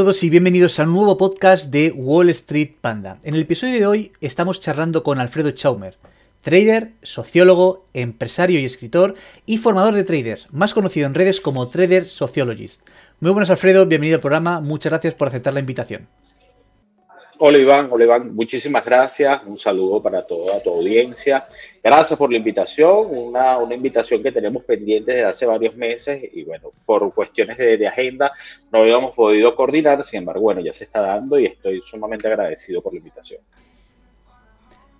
todos y bienvenidos a un nuevo podcast de Wall Street Panda. En el episodio de hoy estamos charlando con Alfredo Chaumer, trader, sociólogo, empresario y escritor y formador de traders, más conocido en redes como Trader Sociologist. Muy buenas Alfredo, bienvenido al programa, muchas gracias por aceptar la invitación. Hola Iván, hola Iván, muchísimas gracias, un saludo para toda tu audiencia. Gracias por la invitación, una, invitación que tenemos pendiente desde hace varios meses y bueno, por cuestiones de, de, agenda no habíamos podido coordinar, sin embargo, bueno, ya se está dando y estoy sumamente agradecido por la invitación.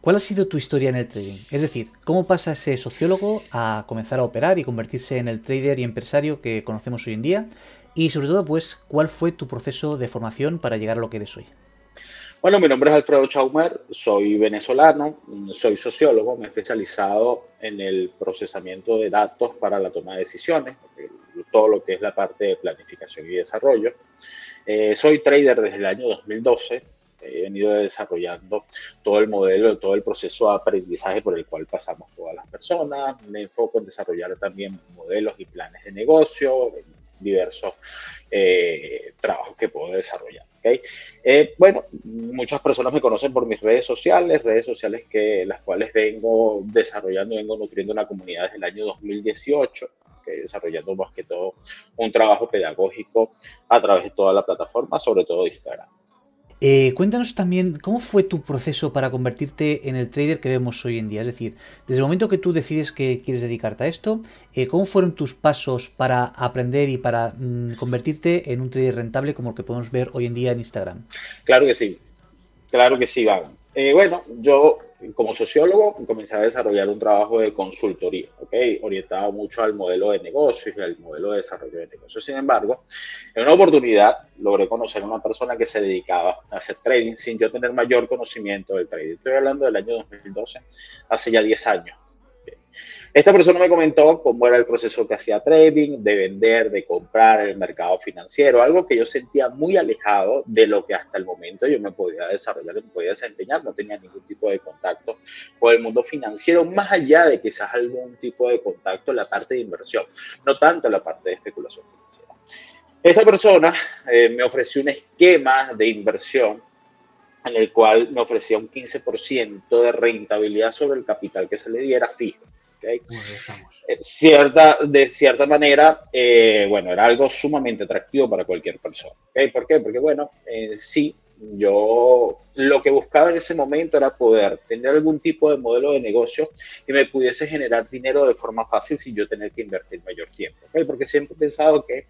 ¿Cuál ha sido tu historia en el trading? Es decir, ¿cómo pasa ese sociólogo a comenzar a operar y convertirse en el trader y empresario que conocemos hoy en día? Y sobre todo, pues, ¿cuál fue tu proceso de formación para llegar a lo que eres hoy? Bueno, mi nombre es Alfredo Chaumer, soy venezolano, soy sociólogo, me he especializado en el procesamiento de datos para la toma de decisiones, todo lo que es la parte de planificación y desarrollo. Eh, soy trader desde el año 2012, he venido desarrollando todo el modelo, todo el proceso de aprendizaje por el cual pasamos todas las personas. Me enfoco en desarrollar también modelos y planes de negocio, diversos eh, trabajos que puedo desarrollar. Eh, bueno, muchas personas me conocen por mis redes sociales, redes sociales que las cuales vengo desarrollando, vengo nutriendo una comunidad desde el año 2018, desarrollando más que todo un trabajo pedagógico a través de toda la plataforma, sobre todo Instagram. Eh, cuéntanos también cómo fue tu proceso para convertirte en el trader que vemos hoy en día. Es decir, desde el momento que tú decides que quieres dedicarte a esto, eh, ¿cómo fueron tus pasos para aprender y para mm, convertirte en un trader rentable como el que podemos ver hoy en día en Instagram? Claro que sí, claro que sí, Van. Eh, bueno, yo como sociólogo comencé a desarrollar un trabajo de consultoría, orientado mucho al modelo de negocios y al modelo de desarrollo de negocios. Sin embargo, en una oportunidad logré conocer a una persona que se dedicaba a hacer trading sin yo tener mayor conocimiento del trading. Estoy hablando del año 2012, hace ya 10 años. Esta persona me comentó cómo era el proceso que hacía trading, de vender, de comprar en el mercado financiero, algo que yo sentía muy alejado de lo que hasta el momento yo me podía desarrollar, me podía desempeñar, no tenía ningún tipo de contacto con el mundo financiero, más allá de quizás algún tipo de contacto en la parte de inversión, no tanto en la parte de especulación financiera. Esta persona eh, me ofreció un esquema de inversión en el cual me ofrecía un 15% de rentabilidad sobre el capital que se le diera fijo. Eh, cierta, de cierta manera, eh, bueno, era algo sumamente atractivo para cualquier persona. ¿Por qué? Porque, bueno, sí, yo lo que buscaba en ese momento era poder tener algún tipo de modelo de negocio que me pudiese generar dinero de forma fácil sin yo tener que invertir mayor tiempo. Porque siempre he pensado que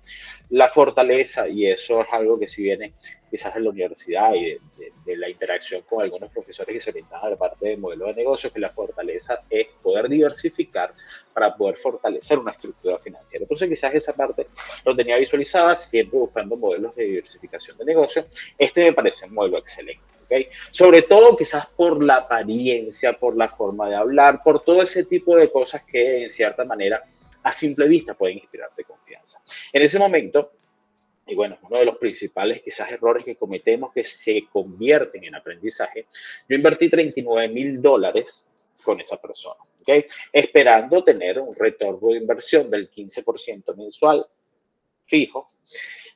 la fortaleza, y eso es algo que si viene quizás en la universidad y de, la interacción con algunos profesores que se orientan a la parte de modelo de negocio, que la fortaleza es poder diversificar para poder fortalecer una estructura financiera. Entonces quizás esa parte lo tenía visualizada, siempre buscando modelos de diversificación de negocio. Este me parece un modelo excelente. ¿okay? Sobre todo quizás por la apariencia, por la forma de hablar, por todo ese tipo de cosas que en cierta manera a simple vista pueden inspirarte confianza. En ese momento, y bueno, uno de los principales quizás errores que cometemos que se convierten en aprendizaje, yo invertí 39 mil dólares con esa persona, ¿ok? Esperando tener un retorno de inversión del 15% mensual fijo.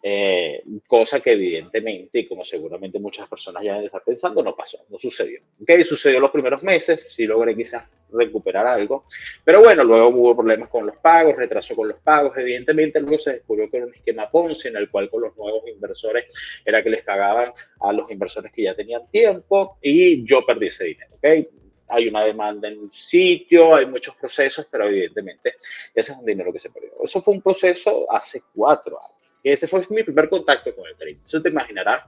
eh, cosa que evidentemente, y como seguramente muchas personas ya estar pensando, no pasó, no sucedió. ¿Ok? Sucedió los primeros meses, sí logré quizás recuperar algo, pero bueno, luego hubo problemas con los pagos, retraso con los pagos, evidentemente luego se descubrió que era un esquema Ponzi en el cual con los nuevos inversores era que les pagaban a los inversores que ya tenían tiempo y yo perdí ese dinero. ¿ok? Hay una demanda en un sitio, hay muchos procesos, pero evidentemente ese es un dinero que se perdió. Eso fue un proceso hace cuatro años. Y ese fue mi primer contacto con el trading. Eso te imaginarás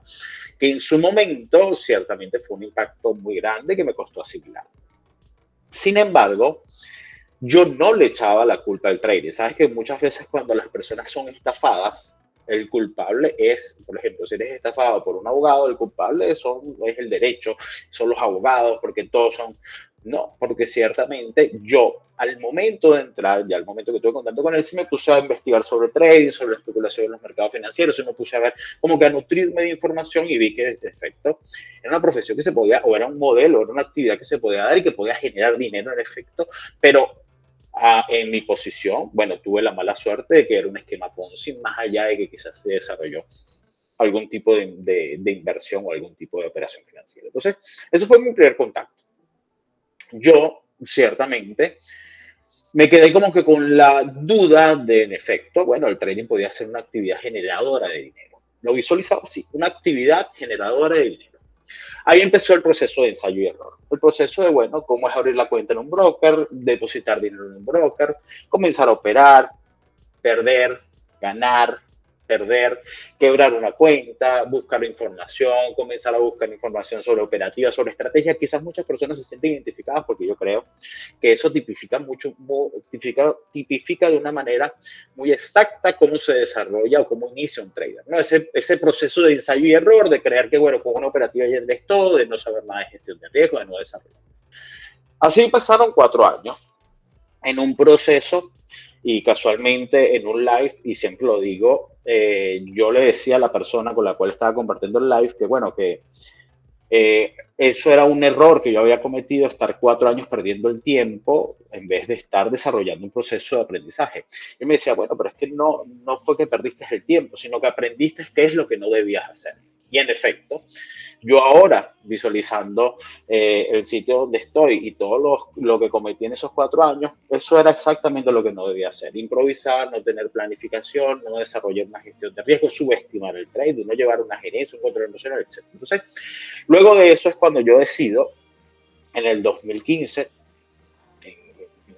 que en su momento ciertamente fue un impacto muy grande que me costó asimilar. Sin embargo, yo no le echaba la culpa al trading. Sabes que muchas veces cuando las personas son estafadas, el culpable es, por ejemplo, si eres estafado por un abogado, el culpable son, es el derecho, son los abogados, porque todos son... No, porque ciertamente yo, al momento de entrar, ya al momento que estuve contando con él, sí me puse a investigar sobre trading, sobre la especulación en los mercados financieros, sí me puse a ver, como que a nutrirme de información y vi que, de efecto, era una profesión que se podía, o era un modelo, era una actividad que se podía dar y que podía generar dinero en efecto, pero en mi posición, bueno, tuve la mala suerte de que era un esquema Ponzi, más allá de que quizás se desarrolló algún tipo de, de, inversión o algún tipo de operación financiera. Entonces, ese fue mi primer contacto. Yo, ciertamente, me quedé como que con la duda de, en efecto, bueno, el trading podía ser una actividad generadora de dinero. Lo visualizaba así, una actividad generadora de dinero. Ahí empezó el proceso de ensayo y error. El proceso de, bueno, cómo es abrir la cuenta en un broker, depositar dinero en un broker, comenzar a operar, perder, ganar, perder, quebrar una cuenta, buscar información, comenzar a buscar información sobre operativas, sobre estrategias. Quizás muchas personas se sienten identificadas porque yo creo que eso tipifica mucho, tipifica, tipifica de una manera muy exacta cómo se desarrolla o cómo inicia un trader. ¿no? Ese, ese proceso de ensayo y error, de creer que, bueno, con una operativa ya es todo, de no saber nada de gestión de riesgo, de no desarrollar. Así pasaron cuatro años en un proceso y casualmente en un live, y siempre lo digo, eh, yo le decía a la persona con la cual estaba compartiendo el live que, bueno, que eh, eso era un error que yo había cometido, estar cuatro años perdiendo el tiempo en vez de estar desarrollando un proceso de aprendizaje. Y me decía, bueno, pero es que no, no fue que perdiste el tiempo, sino que aprendiste qué es lo que no debías hacer. Y en efecto, yo ahora, visualizando eh, el sitio donde estoy y todo lo, lo, que cometí en esos cuatro años, eso era exactamente lo que no debía hacer. Improvisar, no tener planificación, no desarrollar una gestión de riesgo, subestimar el trade, no llevar una gerencia, un control emocional, etc. Entonces, luego de eso es cuando yo decido, en el 2015, en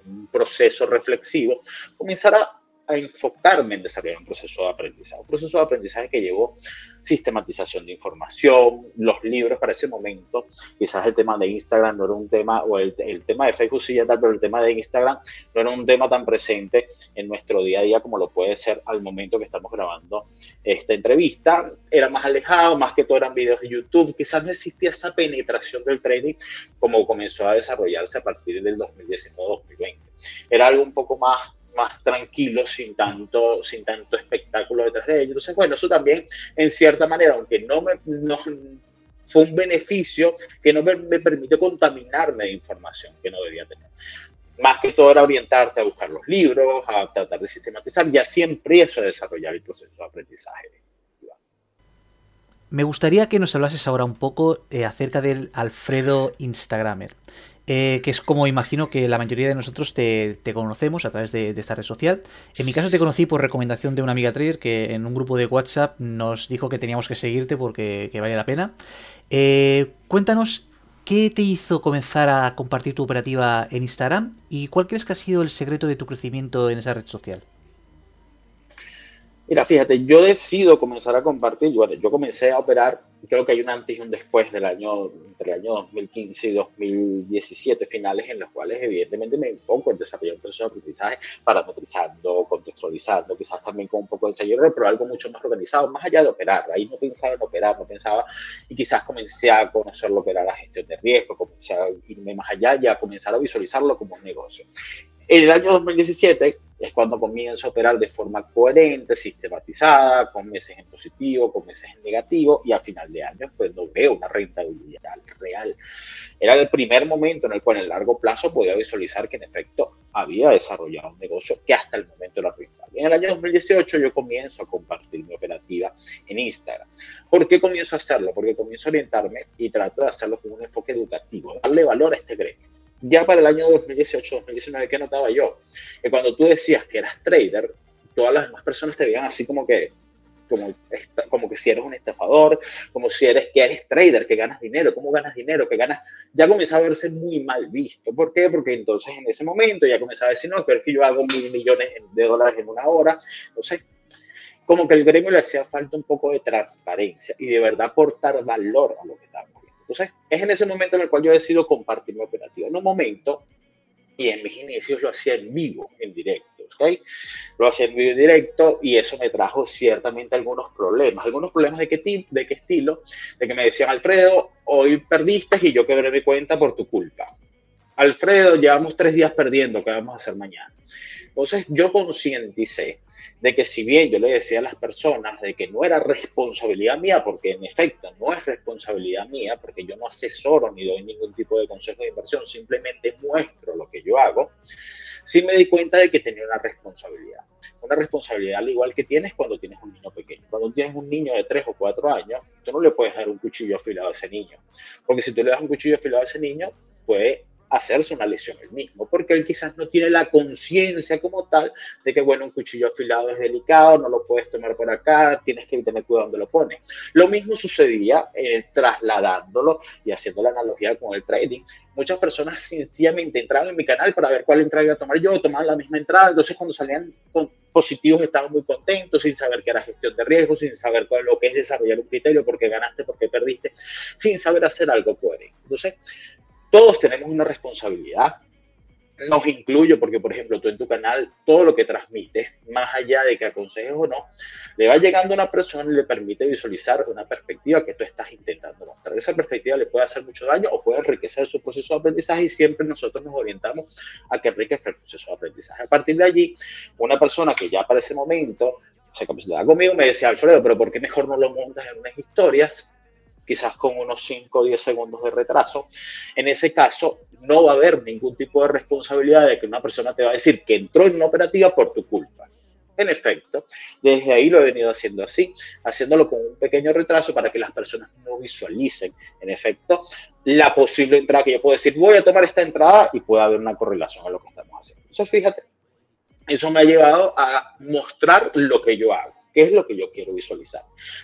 un proceso reflexivo, comenzar a a enfocarme en desarrollar un proceso de aprendizaje, un proceso de aprendizaje que llevó sistematización de información, los libros para ese momento, quizás el tema de Instagram no era un tema, o el, el tema de Facebook sí ya tal, pero el tema de Instagram no era un tema tan presente en nuestro día a día como lo puede ser al momento que estamos grabando esta entrevista, era más alejado, más que todo eran videos de YouTube, quizás no existía esa penetración del trading como comenzó a desarrollarse a partir del 2019-2020. Era algo un poco más más tranquilo, sin tanto, sin tanto espectáculo detrás de ellos. Entonces, bueno, eso también, en cierta manera, aunque no me no, fue un beneficio que no me, me permitió contaminarme de información que no debía tener. Más que todo era orientarte a buscar los libros, a tratar de sistematizar y así empiezo a desarrollar el proceso de aprendizaje. Me gustaría que nos hablases ahora un poco eh, acerca del Alfredo Instagramer. Eh, que es como imagino que la mayoría de nosotros te, conocemos a través de, esta red social. En mi caso te conocí por recomendación de una amiga trader que en un grupo de WhatsApp nos dijo que teníamos que seguirte porque que vale la pena. Eh, cuéntanos qué te hizo comenzar a compartir tu operativa en Instagram y cuál crees que ha sido el secreto de tu crecimiento en esa red social. Mira, fíjate, yo decido comenzar a compartir, bueno, yo comencé a operar, creo que hay un antes y un después del año, entre el año 2015 y 2017, finales en los cuales evidentemente me enfoco en desarrollar un proceso de aprendizaje parametrizando, contextualizando, quizás también con un poco de ensayo, pero algo mucho más organizado, más allá de operar. Ahí no pensaba en operar, no pensaba, y quizás comencé a conocer lo que era la gestión de riesgo, comencé a irme más allá y a comenzar a visualizarlo como un negocio. En el año 2017 es cuando comienzo a operar de forma coherente, sistematizada, con meses en positivo, con meses en negativo y al final de año pues no veo una rentabilidad real. Era el primer momento en el cual en el largo plazo podía visualizar que en efecto había desarrollado un negocio que hasta el momento era rentable. En el año 2018 yo comienzo a compartir mi operativa en Instagram. ¿Por qué comienzo a hacerlo? Porque comienzo a orientarme y trato de hacerlo con un enfoque educativo, darle valor a este gremio ya para el año 2018-2019, ¿qué notaba yo? Que cuando tú decías que eras trader, todas las demás personas te veían así como que, como, como que si eres un estafador, como si eres que eres trader, que ganas dinero, ¿cómo ganas dinero? Que ganas, ya comenzaba a verse muy mal visto. ¿Por qué? Porque entonces en ese momento ya comenzaba a decir, no, pero es que yo hago mil millones de dólares en una hora. Entonces, como que el gremio le hacía falta un poco de transparencia y de verdad aportar valor a lo que estamos entonces, es en ese momento en el cual yo decido compartir mi operativa. En un momento, y en mis inicios lo hacía en vivo, en directo, ¿ok? Lo hacía en vivo, en directo, y eso me trajo ciertamente algunos problemas. ¿Algunos problemas de qué, tipo, de qué estilo? De que me decían, Alfredo, hoy perdiste y yo quebré mi cuenta por tu culpa. Alfredo, llevamos tres días perdiendo, ¿qué vamos a hacer mañana? Entonces, yo concienticé de que si bien yo le decía a las personas de que no era responsabilidad mía, porque en efecto no es responsabilidad mía, porque yo no asesoro ni doy ningún tipo de consejo de inversión, simplemente muestro lo que yo hago, sí me di cuenta de que tenía una responsabilidad. Una responsabilidad al igual que tienes cuando tienes un niño pequeño. Cuando tienes un niño de 3 o 4 años, tú no le puedes dar un cuchillo afilado a ese niño. Porque si tú le das un cuchillo afilado a ese niño, puede hacerse una lesión el mismo, porque él quizás no tiene la conciencia como tal de que, bueno, un cuchillo afilado es delicado, no lo puedes tomar por acá, tienes que tener cuidado donde lo pones. Lo mismo sucedía eh, trasladándolo y haciendo la analogía con el trading. Muchas personas sencillamente entraban en mi canal para ver cuál entrada iba a tomar yo, tomaban la misma entrada, entonces cuando salían positivos estaban muy contentos, sin saber qué era gestión de riesgo, sin saber cuál, lo que es desarrollar un criterio, por qué ganaste, por qué perdiste, sin saber hacer algo coherente. Entonces, todos tenemos una responsabilidad. Nos incluyo porque, por ejemplo, tú en tu canal, todo lo que transmites, más allá de que aconsejes o no, le va llegando a una persona y le permite visualizar una perspectiva que tú estás intentando mostrar. Esa perspectiva le puede hacer mucho daño o puede enriquecer su proceso de aprendizaje y siempre nosotros nos orientamos a que enriquezca el proceso de aprendizaje. A partir de allí, una persona que ya para ese momento se capacitaba conmigo me decía, Alfredo, pero ¿por qué mejor no lo montas en unas historias? Quizás con unos 5 o 10 segundos de retraso. En ese caso, no va a haber ningún tipo de responsabilidad de que una persona te va a decir que entró en una operativa por tu culpa. En efecto, desde ahí lo he venido haciendo así, haciéndolo con un pequeño retraso para que las personas no visualicen, en efecto, la posible entrada que yo puedo decir, voy a tomar esta entrada y puede haber una correlación a lo que estamos haciendo. Entonces, fíjate, eso me ha llevado a mostrar lo que yo hago. ¿Qué es lo que yo quiero visualizar?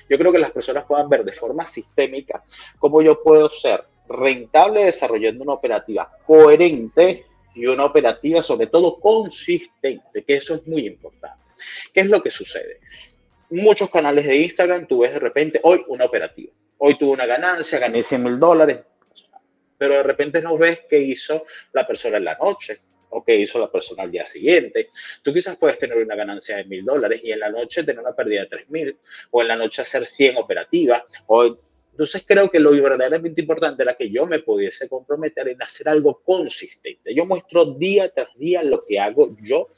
Yo creo que las personas puedan ver de forma sistémica cómo yo puedo ser rentable desarrollando una operativa coherente y una operativa sobre todo consistente, que eso es muy importante. ¿Qué es lo que sucede? Muchos canales de Instagram, tú ves de repente hoy una operativa. Hoy tuve una ganancia, gané 100 mil dólares, pero de repente no ves qué hizo la persona en la noche, o que hizo la persona al día siguiente. Tú quizás puedes tener una ganancia de mil dólares y en la noche tener una pérdida de tres mil, o en la noche hacer 100 operativas, o entonces creo que lo verdaderamente importante era que yo me pudiese comprometer en hacer algo consistente. Yo muestro día tras día lo que hago yo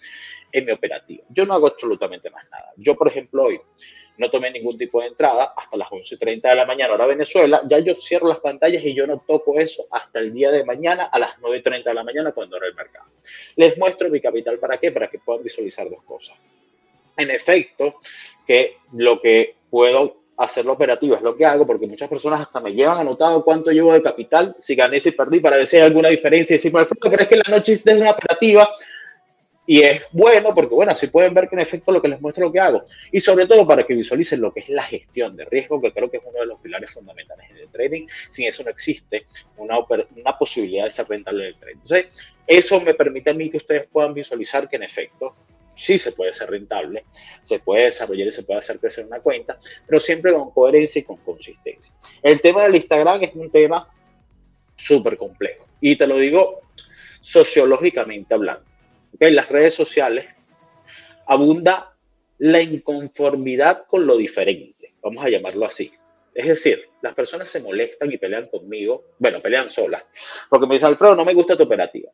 en mi operativa. Yo no hago absolutamente más nada. Yo, por ejemplo, hoy no tomé ningún tipo de entrada hasta las 11.30 de la mañana, hora Venezuela, ya yo cierro las pantallas y yo no toco eso hasta el día de mañana a las 9.30 de la mañana cuando era el mercado. Les muestro mi capital para qué, para que puedan visualizar dos cosas. En efecto, que lo que puedo hacer la operativa es lo que hago, porque muchas personas hasta me llevan anotado cuánto llevo de capital, si gané, si perdí, para ver si hay alguna diferencia. Y decir, pero es que la noche es una operativa y es bueno porque, bueno, así pueden ver que en efecto lo que les muestro lo que hago. Y sobre todo para que visualicen lo que es la gestión de riesgo, que creo que es uno de los pilares fundamentales del trading. Sin eso no existe una, una posibilidad de ser rentable en el trading. Entonces, eso me permite a mí que ustedes puedan visualizar que en efecto sí se puede ser rentable, se puede desarrollar y se puede hacer crecer una cuenta, pero siempre con coherencia y con consistencia. El tema del Instagram es un tema súper complejo. Y te lo digo sociológicamente hablando en las redes sociales abunda la inconformidad con lo diferente, vamos a llamarlo así. Es decir, las personas se molestan y pelean conmigo, bueno, pelean solas, porque me dicen, Alfredo, no me gusta tu operativa.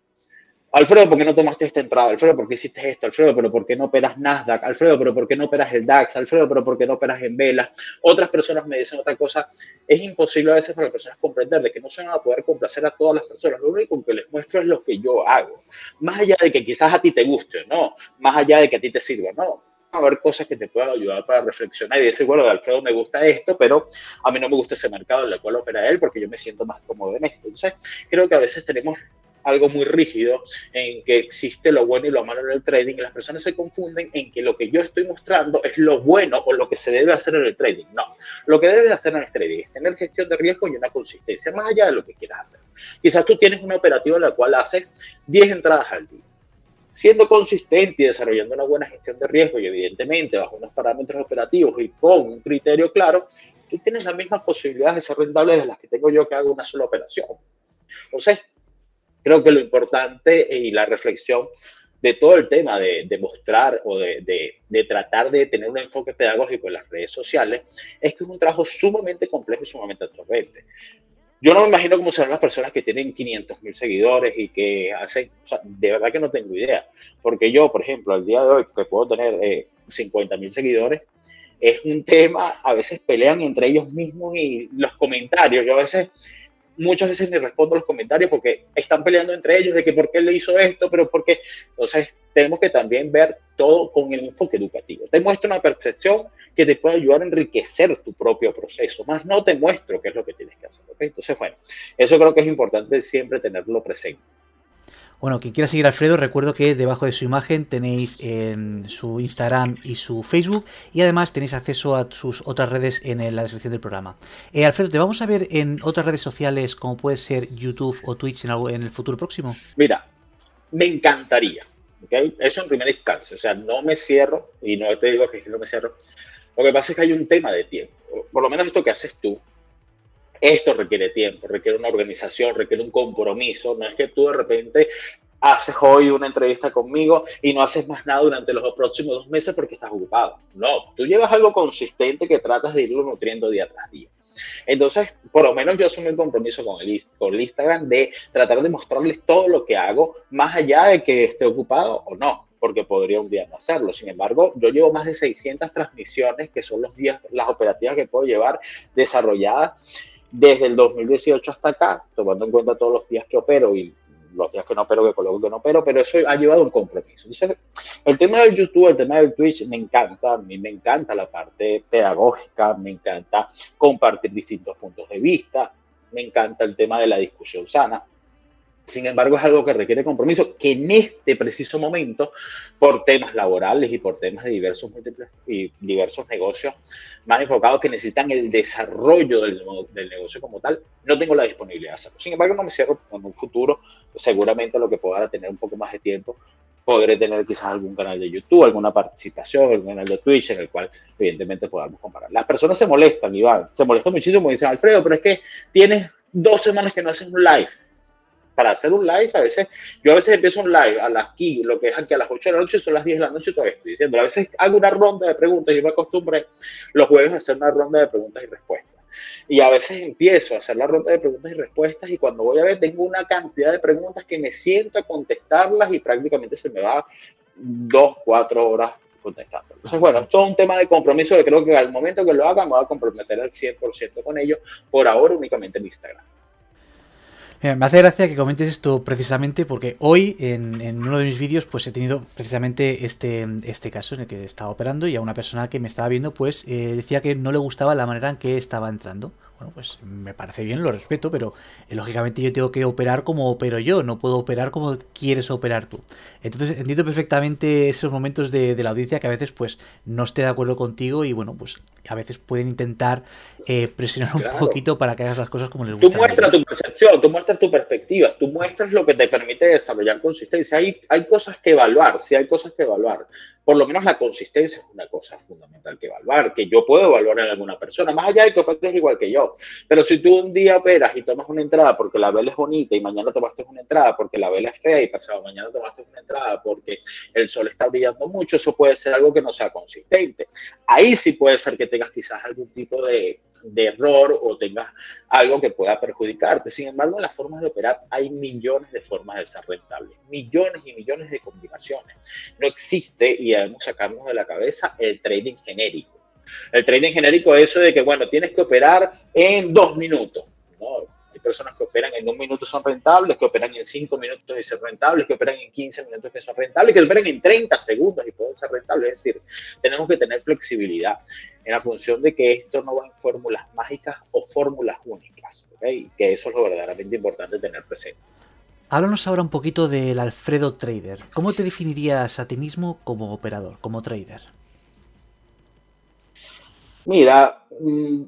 Alfredo, ¿por qué no tomaste esta entrada? Alfredo, ¿por qué hiciste esto? Alfredo, ¿pero por qué no operas Nasdaq? Alfredo, ¿pero por qué no operas el DAX? Alfredo, ¿pero por qué no operas en velas? Otras personas me dicen otra cosa. Es imposible a veces para las personas comprender de que no se van a poder complacer a todas las personas. Lo único que les muestro es lo que yo hago. Más allá de que quizás a ti te guste no, más allá de que a ti te sirva, no a haber cosas que te puedan ayudar para reflexionar y decir, bueno, Alfredo me gusta esto, pero a mí no me gusta ese mercado en el cual opera él porque yo me siento más cómodo en esto. Entonces, creo que a veces tenemos algo muy rígido en que existe lo bueno y lo malo en el trading y las personas se confunden en que lo que yo estoy mostrando es lo bueno o lo que se debe hacer en el trading. No, lo que debe hacer en el trading es tener gestión de riesgo y una consistencia más allá de lo que quieras hacer. Quizás tú tienes una operativa en la cual haces 10 entradas al día. Siendo consistente y desarrollando una buena gestión de riesgo y evidentemente bajo unos parámetros operativos y con un criterio claro, tú tienes las mismas posibilidades de ser rentable de las que tengo yo que hago una sola operación. Entonces, creo que lo importante y la reflexión de todo el tema de, mostrar o de, de, tratar de tener un enfoque pedagógico en las redes sociales es que es un trabajo sumamente complejo y sumamente absorbente. Yo no me imagino cómo serán las personas que tienen 500 mil seguidores y que hacen, o sea, de verdad que no tengo idea, porque yo, por ejemplo, al día de hoy, que puedo tener eh, 50 mil seguidores, es un tema, a veces pelean entre ellos mismos y los comentarios, yo a veces muchas veces ni respondo los comentarios porque están peleando entre ellos de que por qué le hizo esto, pero porque, entonces tenemos que también ver todo con el enfoque educativo. Te muestro una percepción que te puede ayudar a enriquecer tu propio proceso, más no te muestro qué es lo que tienes que hacer. Entonces, bueno, eso creo que es importante siempre tenerlo presente. Bueno, quien quiera seguir a Alfredo, recuerdo que debajo de su imagen tenéis en su Instagram y su Facebook y además tenéis acceso a sus otras redes en la descripción del programa. Eh, Alfredo, ¿te vamos a ver en otras redes sociales como puede ser YouTube o Twitch en, algo, en el futuro próximo? Mira, me encantaría. ¿okay? Eso en primera instancia. O sea, no me cierro y no te digo que no me cierro. Lo que pasa es que hay un tema de tiempo. Por lo menos esto que haces tú, esto requiere tiempo, requiere una organización, requiere un compromiso. No es que tú de repente haces hoy una entrevista conmigo y no haces más nada durante los próximos dos meses porque estás ocupado. No, tú llevas algo consistente que tratas de irlo nutriendo día tras día. Entonces, por lo menos yo asumo el compromiso con el, con Instagram de tratar de mostrarles todo lo que hago, más allá de que esté ocupado o no porque podría un día no hacerlo. Sin embargo, yo llevo más de 600 transmisiones, que son los días, las operativas que puedo llevar desarrolladas desde el 2018 hasta acá, tomando en cuenta todos los días que opero y los días que no opero, que coloco que no opero, pero eso ha llevado un compromiso. El tema del YouTube, el tema del Twitch, me encanta, a mí me encanta la parte pedagógica, me encanta compartir distintos puntos de vista, me encanta el tema de la discusión sana. Sin embargo, es algo que requiere compromiso, que en este preciso momento, por temas laborales y por temas de diversos múltiples y diversos negocios más enfocados que necesitan el desarrollo del, del, negocio como tal, no tengo la disponibilidad de hacerlo. Sin embargo, no me cierro en un futuro, seguramente lo que pueda tener un poco más de tiempo, podré tener quizás algún canal de YouTube, alguna participación, algún canal de Twitch en el cual evidentemente podamos comparar. Las personas se molestan, Iván, se molestan muchísimo y dicen, Alfredo, pero es que tienes dos semanas que no haces un live para hacer un live, a veces, yo a veces empiezo un live a las aquí, lo que es aquí a las 8 de la noche, son las 10 de la noche, todavía estoy diciendo. A veces hago una ronda de preguntas, yo me acostumbré los jueves a hacer una ronda de preguntas y respuestas. Y a veces empiezo a hacer la ronda de preguntas y respuestas y cuando voy a ver tengo una cantidad de preguntas que me siento a contestarlas y prácticamente se me va dos, cuatro horas contestando. Entonces, bueno, esto es un tema de compromiso que creo que al momento que lo haga me voy a comprometer al 100% con ello, por ahora únicamente en Instagram me hace gracia que comentes esto precisamente porque hoy en, uno de mis vídeos pues he tenido precisamente este, este caso en el que estaba operando y a una persona que me estaba viendo pues eh, decía que no le gustaba la manera en que estaba entrando. Bueno, pues me parece bien, lo respeto, pero eh, lógicamente yo tengo que operar como opero yo, no puedo operar como quieres operar tú. Entonces entiendo perfectamente esos momentos de, la audiencia que a veces pues no esté de acuerdo contigo y bueno, pues a veces pueden intentar eh, presionar un poquito para que hagas las cosas como les gusta. Tú muestras tu percepción, tú muestras tu perspectiva, tú muestras lo que te permite desarrollar consistencia. Hay, hay cosas que evaluar, sí hay cosas que evaluar por lo menos la consistencia es una cosa fundamental que evaluar, que yo puedo evaluar en alguna persona, más allá de que operes igual que yo. Pero si tú un día operas y tomas una entrada porque la vela es bonita y mañana tomaste una entrada porque la vela es fea y pasado mañana tomaste una entrada porque el sol está brillando mucho, eso puede ser algo que no sea consistente. Ahí sí puede ser que tengas quizás algún tipo de, de error o tengas algo que pueda perjudicarte. Sin embargo, en las formas de operar hay millones de formas de ser rentables, millones y millones de combinaciones. No existe, y debemos sacarnos de la cabeza, el trading genérico. El trading genérico es eso de que, bueno, tienes que operar en dos minutos. No, personas que operan en un minuto son rentables, que operan en cinco minutos y son rentables, que operan en 15 minutos que son rentables, que operan en 30 segundos y pueden ser rentables. Es decir, tenemos que tener flexibilidad en la función de que esto no va en fórmulas mágicas o fórmulas únicas, ¿okay? que eso es lo verdaderamente importante tener presente. Háblanos ahora un poquito del Alfredo Trader. ¿Cómo te definirías a ti mismo como operador, como trader? Mira, mm,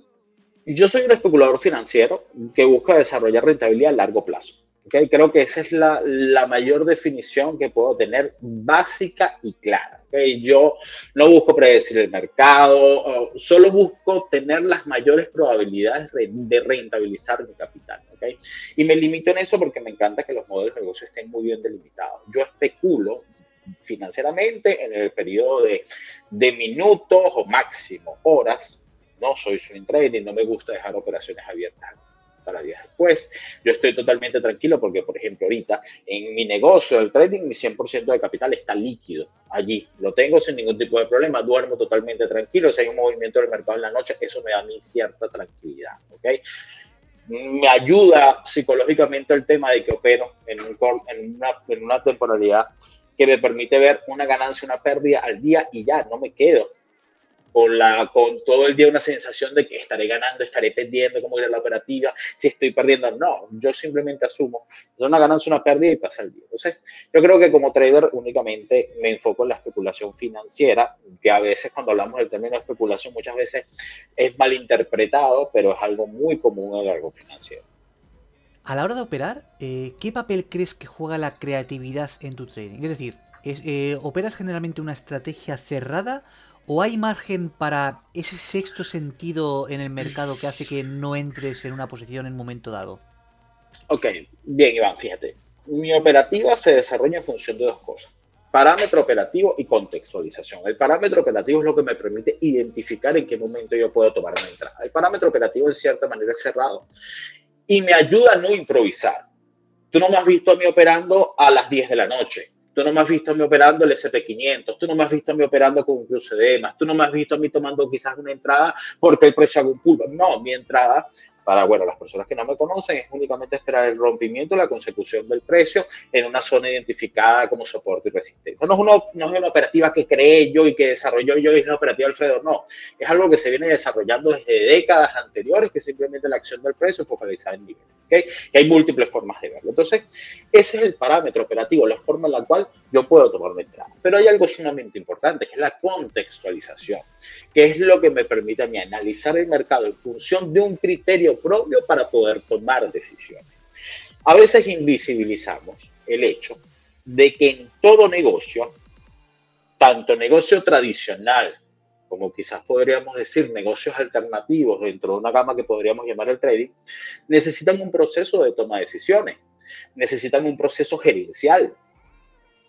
yo soy un especulador financiero que busca desarrollar rentabilidad a largo plazo. ¿okay? Creo que esa es la, mayor definición que puedo tener básica y clara. ¿okay? Yo no busco predecir el mercado, solo busco tener las mayores probabilidades de rentabilizar mi capital. ¿okay? Y me limito en eso porque me encanta que los modelos de negocio estén muy bien delimitados. Yo especulo financieramente en el periodo de, de minutos o máximo horas no soy swing trading, no me gusta dejar operaciones abiertas para días después. Yo estoy totalmente tranquilo porque, por ejemplo, ahorita en mi negocio del trading, mi 100% de capital está líquido allí. Lo tengo sin ningún tipo de problema, duermo totalmente tranquilo. Si hay un movimiento del mercado en la noche, eso me da a mí cierta tranquilidad. Me ayuda psicológicamente el tema de que opero una, en una temporalidad que me permite ver una ganancia, una pérdida al día y ya, no me quedo con, la, con todo el día una sensación de que estaré ganando, estaré perdiendo, cómo irá la operativa, si estoy perdiendo. No, yo simplemente asumo, es una ganancia, una pérdida y pasa el día. Entonces, yo creo que como trader únicamente me enfoco en la especulación financiera, que a veces cuando hablamos del término especulación muchas veces es malinterpretado, pero es algo muy común en el algo financiero. A la hora de operar, eh, ¿qué papel crees que juega la creatividad en tu trading? Es decir, eh, ¿operas generalmente una estrategia cerrada ¿O hay margen para ese sexto sentido en el mercado que hace que no entres en una posición en un momento dado? Ok, bien Iván, fíjate. Mi operativa se desarrolla en función de dos cosas. Parámetro operativo y contextualización. El parámetro operativo es lo que me permite identificar en qué momento yo puedo tomar una entrada. El parámetro operativo en cierta manera es cerrado y me ayuda a no improvisar. Tú no me has visto a mí operando a las 10 de la noche Tú no me has visto a mí operando el SP500, tú no me has visto a mí operando con un cruce tú no me has visto a mí tomando quizás una entrada porque el precio haga un pullback. No, mi entrada para, bueno, las personas que no me conocen, es únicamente esperar el rompimiento, la consecución del precio en una zona identificada como soporte y resistencia. No es, una, operativa que creé yo y que desarrolló yo y es una operativa Alfredo, no. Es algo que se viene desarrollando desde décadas anteriores, que simplemente la acción del precio focalizada en niveles. ¿okay? Y hay múltiples formas de verlo. Entonces, ese es el parámetro operativo, la forma en la cual yo puedo tomar mi entrada. Pero hay algo sumamente importante, que es la contextualización, que es lo que me permite a mí analizar el mercado en función de un criterio propio para poder tomar decisiones. A veces invisibilizamos el hecho de que en todo negocio, tanto negocio tradicional como quizás podríamos decir negocios alternativos dentro de una gama que podríamos llamar el trading, necesitan un proceso de toma de decisiones, necesitan un proceso gerencial.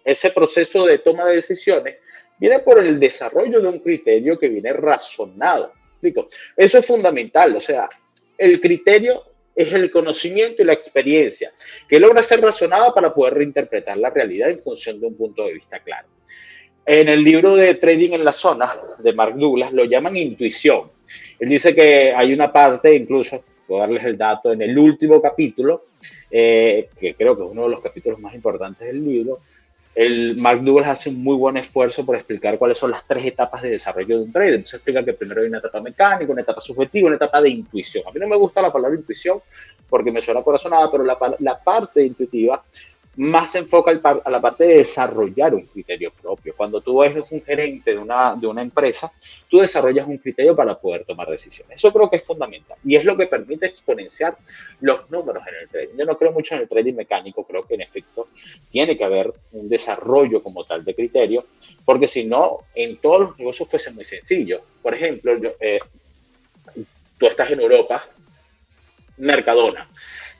Ese proceso de toma de decisiones viene por el desarrollo de un criterio que viene razonado. Eso es fundamental, o sea, el criterio es el conocimiento y la experiencia, que logra ser razonada para poder reinterpretar la realidad en función de un punto de vista claro. En el libro de Trading en la Zona de Mark Douglas lo llaman intuición. Él dice que hay una parte, incluso, puedo darles el dato, en el último capítulo, eh, que creo que es uno de los capítulos más importantes del libro, el Mark Douglas hace un muy buen esfuerzo por explicar cuáles son las tres etapas de desarrollo de un trader. Entonces explica que primero hay una etapa mecánica, una etapa subjetiva, una etapa de intuición. A mí no me gusta la palabra intuición porque me suena corazonada, pero la parte intuitiva más se enfoca a la parte de desarrollar un criterio propio. Cuando tú eres un gerente de una, de una empresa, tú desarrollas un criterio para poder tomar decisiones. Eso creo que es fundamental y es lo que permite exponenciar los números en el trading. Yo no creo mucho en el trading mecánico, creo que en efecto tiene que haber un desarrollo como tal de criterio, porque si no, en todos los negocios fuese muy sencillo. Por ejemplo, eh, tú estás en Europa, Mercadona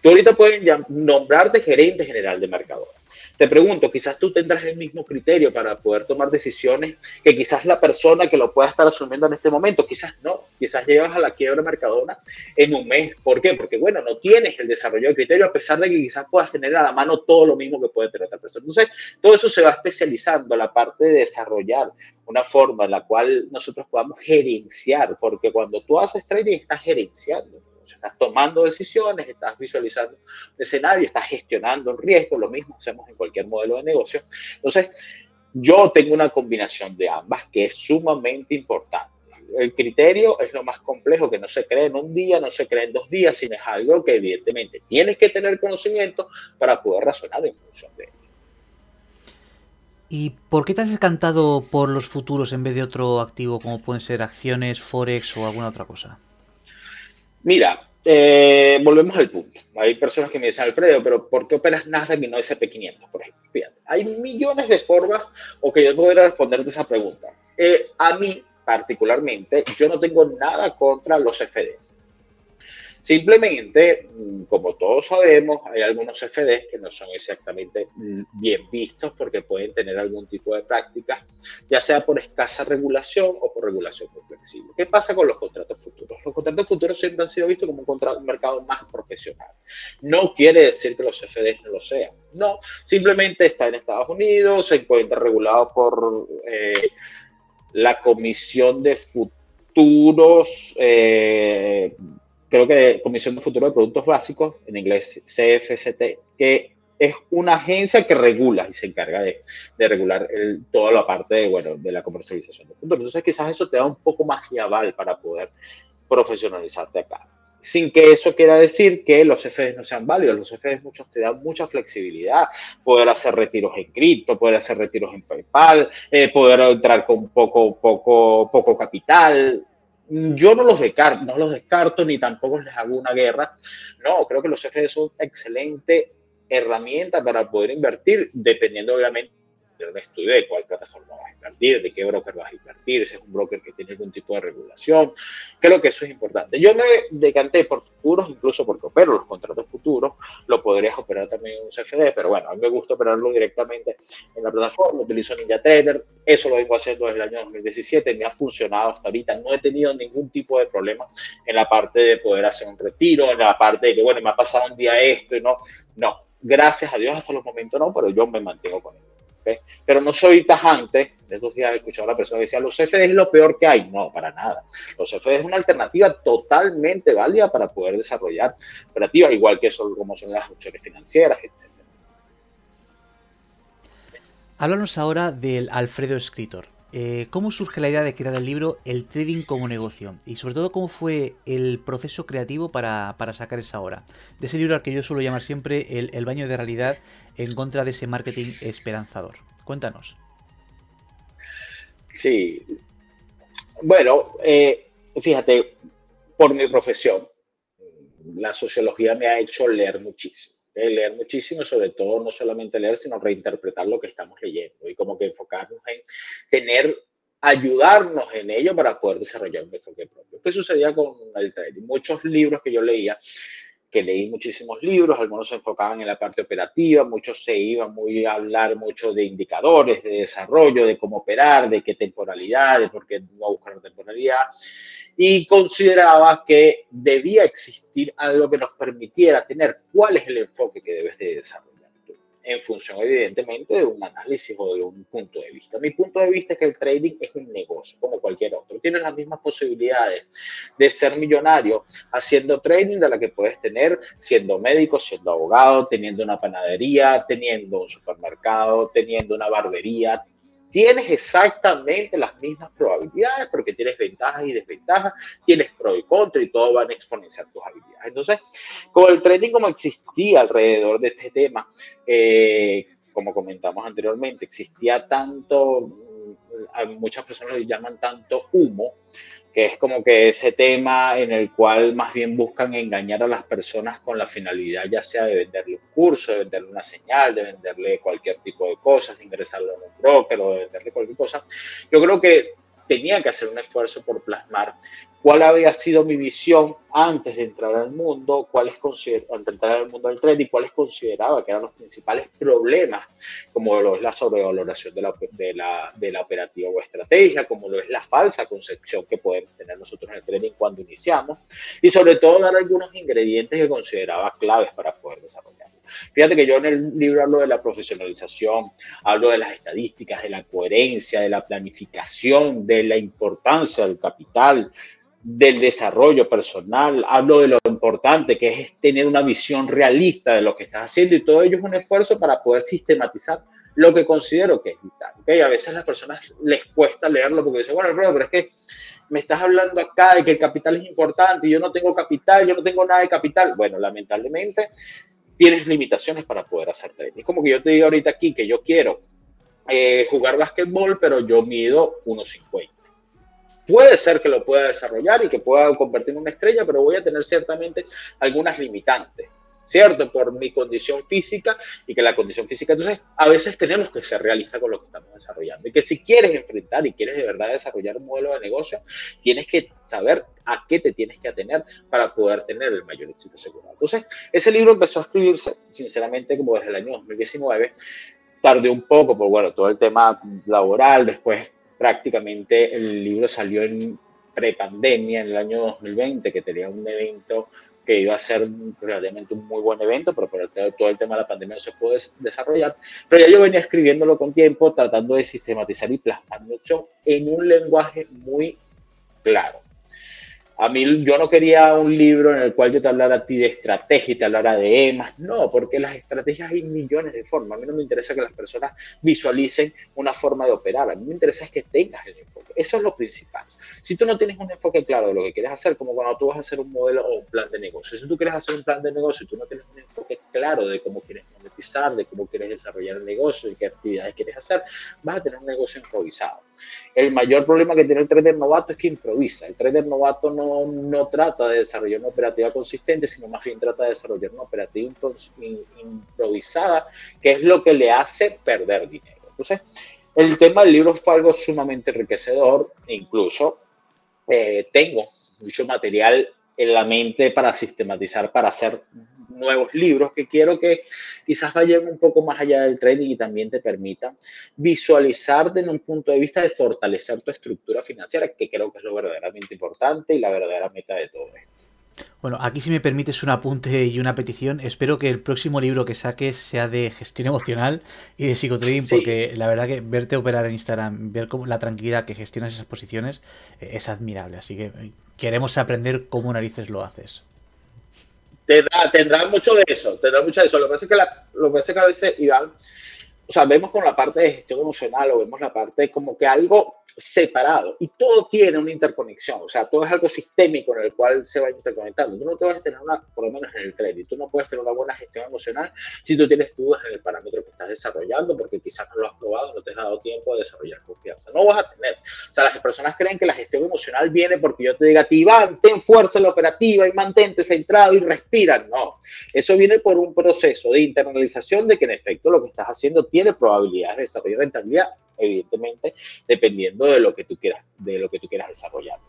Tú ahorita pueden nombrarte gerente general de Mercadona. te pregunto, quizás tú tendrás el mismo criterio para poder tomar decisiones que quizás la persona que lo pueda estar asumiendo en este momento, quizás no, quizás llevas a la quiebra mercadona en un mes. ¿Por qué? Porque, bueno, no tienes el desarrollo de criterio a pesar de que quizás puedas tener a la mano todo lo mismo que puede tener otra persona. Entonces, todo eso se va especializando la parte de desarrollar una forma en la cual nosotros podamos gerenciar, porque cuando tú haces trading estás gerenciando estás tomando decisiones, estás visualizando escenario, estás gestionando el riesgo, lo mismo hacemos en cualquier modelo de negocio. Entonces, yo tengo una combinación de ambas que es sumamente importante. El criterio es lo más complejo, que no se cree en un día, no se cree en dos días, sino es algo que evidentemente tienes que tener conocimiento para poder razonar en función de ello. ¿Y por qué te has por los futuros en vez de otro activo como pueden ser acciones, forex o alguna otra cosa? Mira, eh, volvemos al punto. Hay personas que me dicen, Alfredo, pero ¿por qué operas Nasdaq y no SP500, por ejemplo? Fíjate, hay millones de formas o que yo podría responderte esa pregunta. Eh, a mí, particularmente, yo no tengo nada contra los FDs. Simplemente, mm, como todos sabemos, hay algunos FDs que no son exactamente mm, bien vistos porque pueden tener algún tipo de práctica, ya sea por escasa regulación o por regulación muy flexible. ¿Qué pasa con los contratos futuros? Los contratos futuros siempre han sido vistos como un, mercado más profesional. No quiere decir que los FDs no lo sean. No, simplemente está en Estados Unidos, se encuentra regulado por eh, la Comisión de Futuros. Eh, creo que Comisión de Futuro de Productos Básicos, en inglés CFCT, que es una agencia que regula y se encarga de, regular toda la parte de, bueno, de la comercialización de futuro. Entonces quizás eso te da un poco más de aval para poder profesionalizarte acá. Sin que eso quiera decir que los FDs no sean válidos. Los FDs muchos te dan mucha flexibilidad. Poder hacer retiros en cripto, poder hacer retiros en PayPal, eh, poder entrar con poco, poco, poco capital yo no los descarto, no los descarto ni tampoco les hago una guerra. No, creo que los CFD son excelente herramienta para poder invertir, dependiendo obviamente de un estudio de cuál plataforma vas a invertir, de qué broker vas a invertir, si es un broker que tiene algún tipo de regulación. Creo que eso es importante. Yo me decanté por futuros, incluso porque opero los contratos futuros, lo podrías operar también en un CFD, pero bueno, a mí me gusta operarlo directamente en la plataforma, utilizo NinjaTrader, eso lo vengo haciendo desde el año 2017, me ha funcionado hasta ahorita, no he tenido ningún tipo de problema en la parte de poder hacer un retiro, en la parte de que, bueno, me ha pasado un día esto y no, no, gracias a Dios hasta los momentos no, pero yo me mantengo con él. Pero no soy tajante. Estos días he escuchado a la persona que decía, los CFD es lo peor que hay. No, para nada. Los CFD es una alternativa totalmente válida para poder desarrollar operativas, igual que eso, como son las opciones financieras, etc. Háblanos ahora del Alfredo Escritor. Eh, ¿Cómo surge la idea de crear el libro El Trading como Negocio? Y sobre todo, ¿cómo fue el proceso creativo para, sacar esa hora? De ese libro al que yo suelo llamar siempre el, baño de realidad en contra de ese marketing esperanzador. Cuéntanos. Sí. Bueno, eh, fíjate, por mi profesión, la sociología me ha hecho leer muchísimo leer muchísimo, sobre todo no solamente leer, sino reinterpretar lo que estamos leyendo y como que enfocarnos en tener, ayudarnos en ello para poder desarrollar un enfoque propio. ¿Qué sucedía con el trading? Muchos libros que yo leía, que leí muchísimos libros, algunos se enfocaban en la parte operativa, muchos se iban muy a hablar mucho de indicadores, de desarrollo, de cómo operar, de qué temporalidad, de por qué no buscar temporalidad y consideraba que debía existir algo que nos permitiera tener cuál es el enfoque que debes de desarrollar en función evidentemente de un análisis o de un punto de vista. Mi punto de vista es que el trading es un negocio como cualquier otro. Tienes las mismas posibilidades de ser millonario haciendo trading de la que puedes tener siendo médico, siendo abogado, teniendo una panadería, teniendo un supermercado, teniendo una barbería, tienes exactamente las mismas probabilidades porque tienes ventajas y desventajas, tienes pro y contra y todo van a exponenciar tus habilidades. Entonces, con el trading como existía alrededor de este tema, eh, como comentamos anteriormente, existía tanto, mm, muchas personas le llaman tanto humo, que es como que ese tema en el cual más bien buscan engañar a las personas con la finalidad ya sea de venderle un curso, de venderle una señal, de venderle cualquier tipo de cosas, de ingresarlo en un broker o de venderle cualquier cosa. Yo creo que tenía que hacer un esfuerzo por plasmar cuál había sido mi visión antes de entrar al mundo, cuáles antes de entrar al mundo del trading, cuáles consideraba que eran los principales problemas, como lo es la sobrevaloración de la, de la, de la operativa o estrategia, como lo es la falsa concepción que podemos tener nosotros en el trading cuando iniciamos, y sobre todo dar algunos ingredientes que consideraba claves para poder desarrollarlo. Fíjate que yo en el libro hablo de la profesionalización, hablo de las estadísticas, de la coherencia, de la planificación, de la importancia del capital, del desarrollo personal, hablo de lo importante que es tener una visión realista de lo que estás haciendo y todo ello es un esfuerzo para poder sistematizar lo que considero que es vital. ¿okay? A veces a las personas les cuesta leerlo porque dicen, bueno, Alfredo, pero es que me estás hablando acá de que el capital es importante y yo no tengo capital, yo no tengo nada de capital. Bueno, lamentablemente tienes limitaciones para poder hacer trading. Es como que yo te digo ahorita aquí que yo quiero eh, jugar básquetbol, pero yo mido 1,50 Puede ser que lo pueda desarrollar y que pueda convertir en una estrella, pero voy a tener ciertamente algunas limitantes, ¿cierto? Por mi condición física y que la condición física, entonces, a veces tenemos que ser realistas con lo que estamos desarrollando. Y que si quieres enfrentar y quieres de verdad desarrollar un modelo de negocio, tienes que saber a qué te tienes que atener para poder tener el mayor éxito asegurado. Entonces, ese libro empezó a escribirse, sinceramente, como desde el año 2019. Tardé un poco por, bueno, todo el tema laboral, después prácticamente el libro salió en prepandemia, en el año 2020, que tenía un evento que iba a ser realmente un muy buen evento, pero por todo el tema de la pandemia no se pudo desarrollar. Pero ya yo venía escribiéndolo con tiempo, tratando de sistematizar y plasmar mucho en un lenguaje muy claro. A mí yo no quería un libro en el cual yo te hablara a ti de estrategia y te hablara de EMAS, no, porque las estrategias hay millones de formas. A mí no me interesa que las personas visualicen una forma de operar, a mí me interesa es que tengas el enfoque. Eso es lo principal. Si tú no tienes un enfoque claro de lo que quieres hacer, como cuando tú vas a hacer un modelo o un plan de negocio, si tú quieres hacer un plan de negocio y tú no tienes un enfoque claro de cómo quieres monetizar, de cómo quieres desarrollar el negocio y qué actividades quieres hacer, vas a tener un negocio improvisado. El mayor problema que tiene el trader novato es que improvisa. El trader novato no, no trata de desarrollar una operativa consistente, sino más bien trata de desarrollar una operativa improvisada, que es lo que le hace perder dinero. Entonces, el tema del libro fue algo sumamente enriquecedor, e incluso eh, tengo mucho material en la mente para sistematizar, para hacer nuevos libros que quiero que quizás vayan un poco más allá del trading y también te permitan visualizar desde un punto de vista de fortalecer tu estructura financiera, que creo que es lo verdaderamente importante y la verdadera meta de todo esto. Bueno, aquí si me permites un apunte y una petición, espero que el próximo libro que saques sea de gestión emocional y de psicotrading, porque la verdad que verte operar en Instagram, ver cómo, la tranquilidad que gestionas esas posiciones eh, es admirable. Así que eh, queremos aprender cómo narices lo haces. Tendrá, tendrá mucho de eso, tendrá mucho de eso. Lo que pasa es que, lo que, pasa es que a veces, Iván, o sea, vemos con la parte de gestión emocional o vemos la parte como que algo separado y todo tiene una interconexión, o sea, todo es algo sistémico en el cual se va interconectando. Tú no te vas a tener una, por lo menos en el trading, tú no puedes tener una buena gestión emocional si tú tienes dudas en el parámetro que estás desarrollando porque quizás no lo has probado, no te has dado tiempo de desarrollar confianza. No vas a tener. O sea, las personas creen que la gestión emocional viene porque yo te diga, ti ten fuerza en la operativa y mantente centrado y respira. No, eso viene por un proceso de internalización de que en efecto lo que estás haciendo tiene probabilidades de desarrollar rentabilidad evidentemente, dependiendo de lo que tú quieras, de lo que tú quieras desarrollar.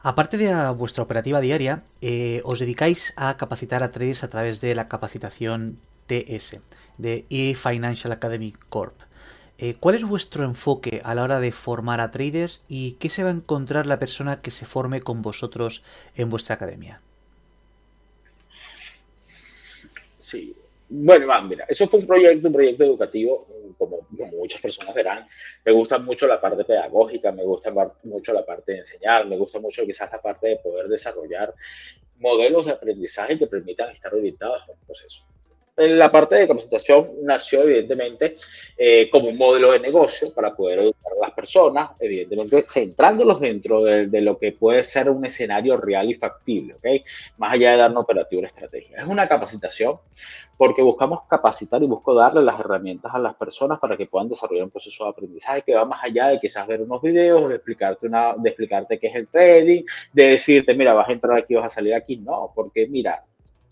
Aparte de vuestra operativa diaria, eh, os dedicáis a capacitar a traders a través de la capacitación TS, de eFinancial Academy Corp. Eh, ¿Cuál es vuestro enfoque a la hora de formar a traders y qué se va a encontrar la persona que se forme con vosotros en vuestra academia? Bueno, mira, eso fue un proyecto, un proyecto educativo, como, muchas personas verán. Me gusta mucho la parte pedagógica, me gusta mucho la parte de enseñar, me gusta mucho quizás la parte de poder desarrollar modelos de aprendizaje que permitan estar orientados a un proceso la parte de capacitación nació evidentemente eh, como un modelo de negocio para poder educar a las personas, evidentemente centrándolos dentro de, lo que puede ser un escenario real y factible, ¿ok? Más allá de dar una operativa una estrategia. Es una capacitación porque buscamos capacitar y busco darle las herramientas a las personas para que puedan desarrollar un proceso de aprendizaje que va más allá de quizás ver unos videos, de explicarte, una, de explicarte qué es el trading, de decirte, mira, vas a entrar aquí, vas a salir aquí. No, porque mira,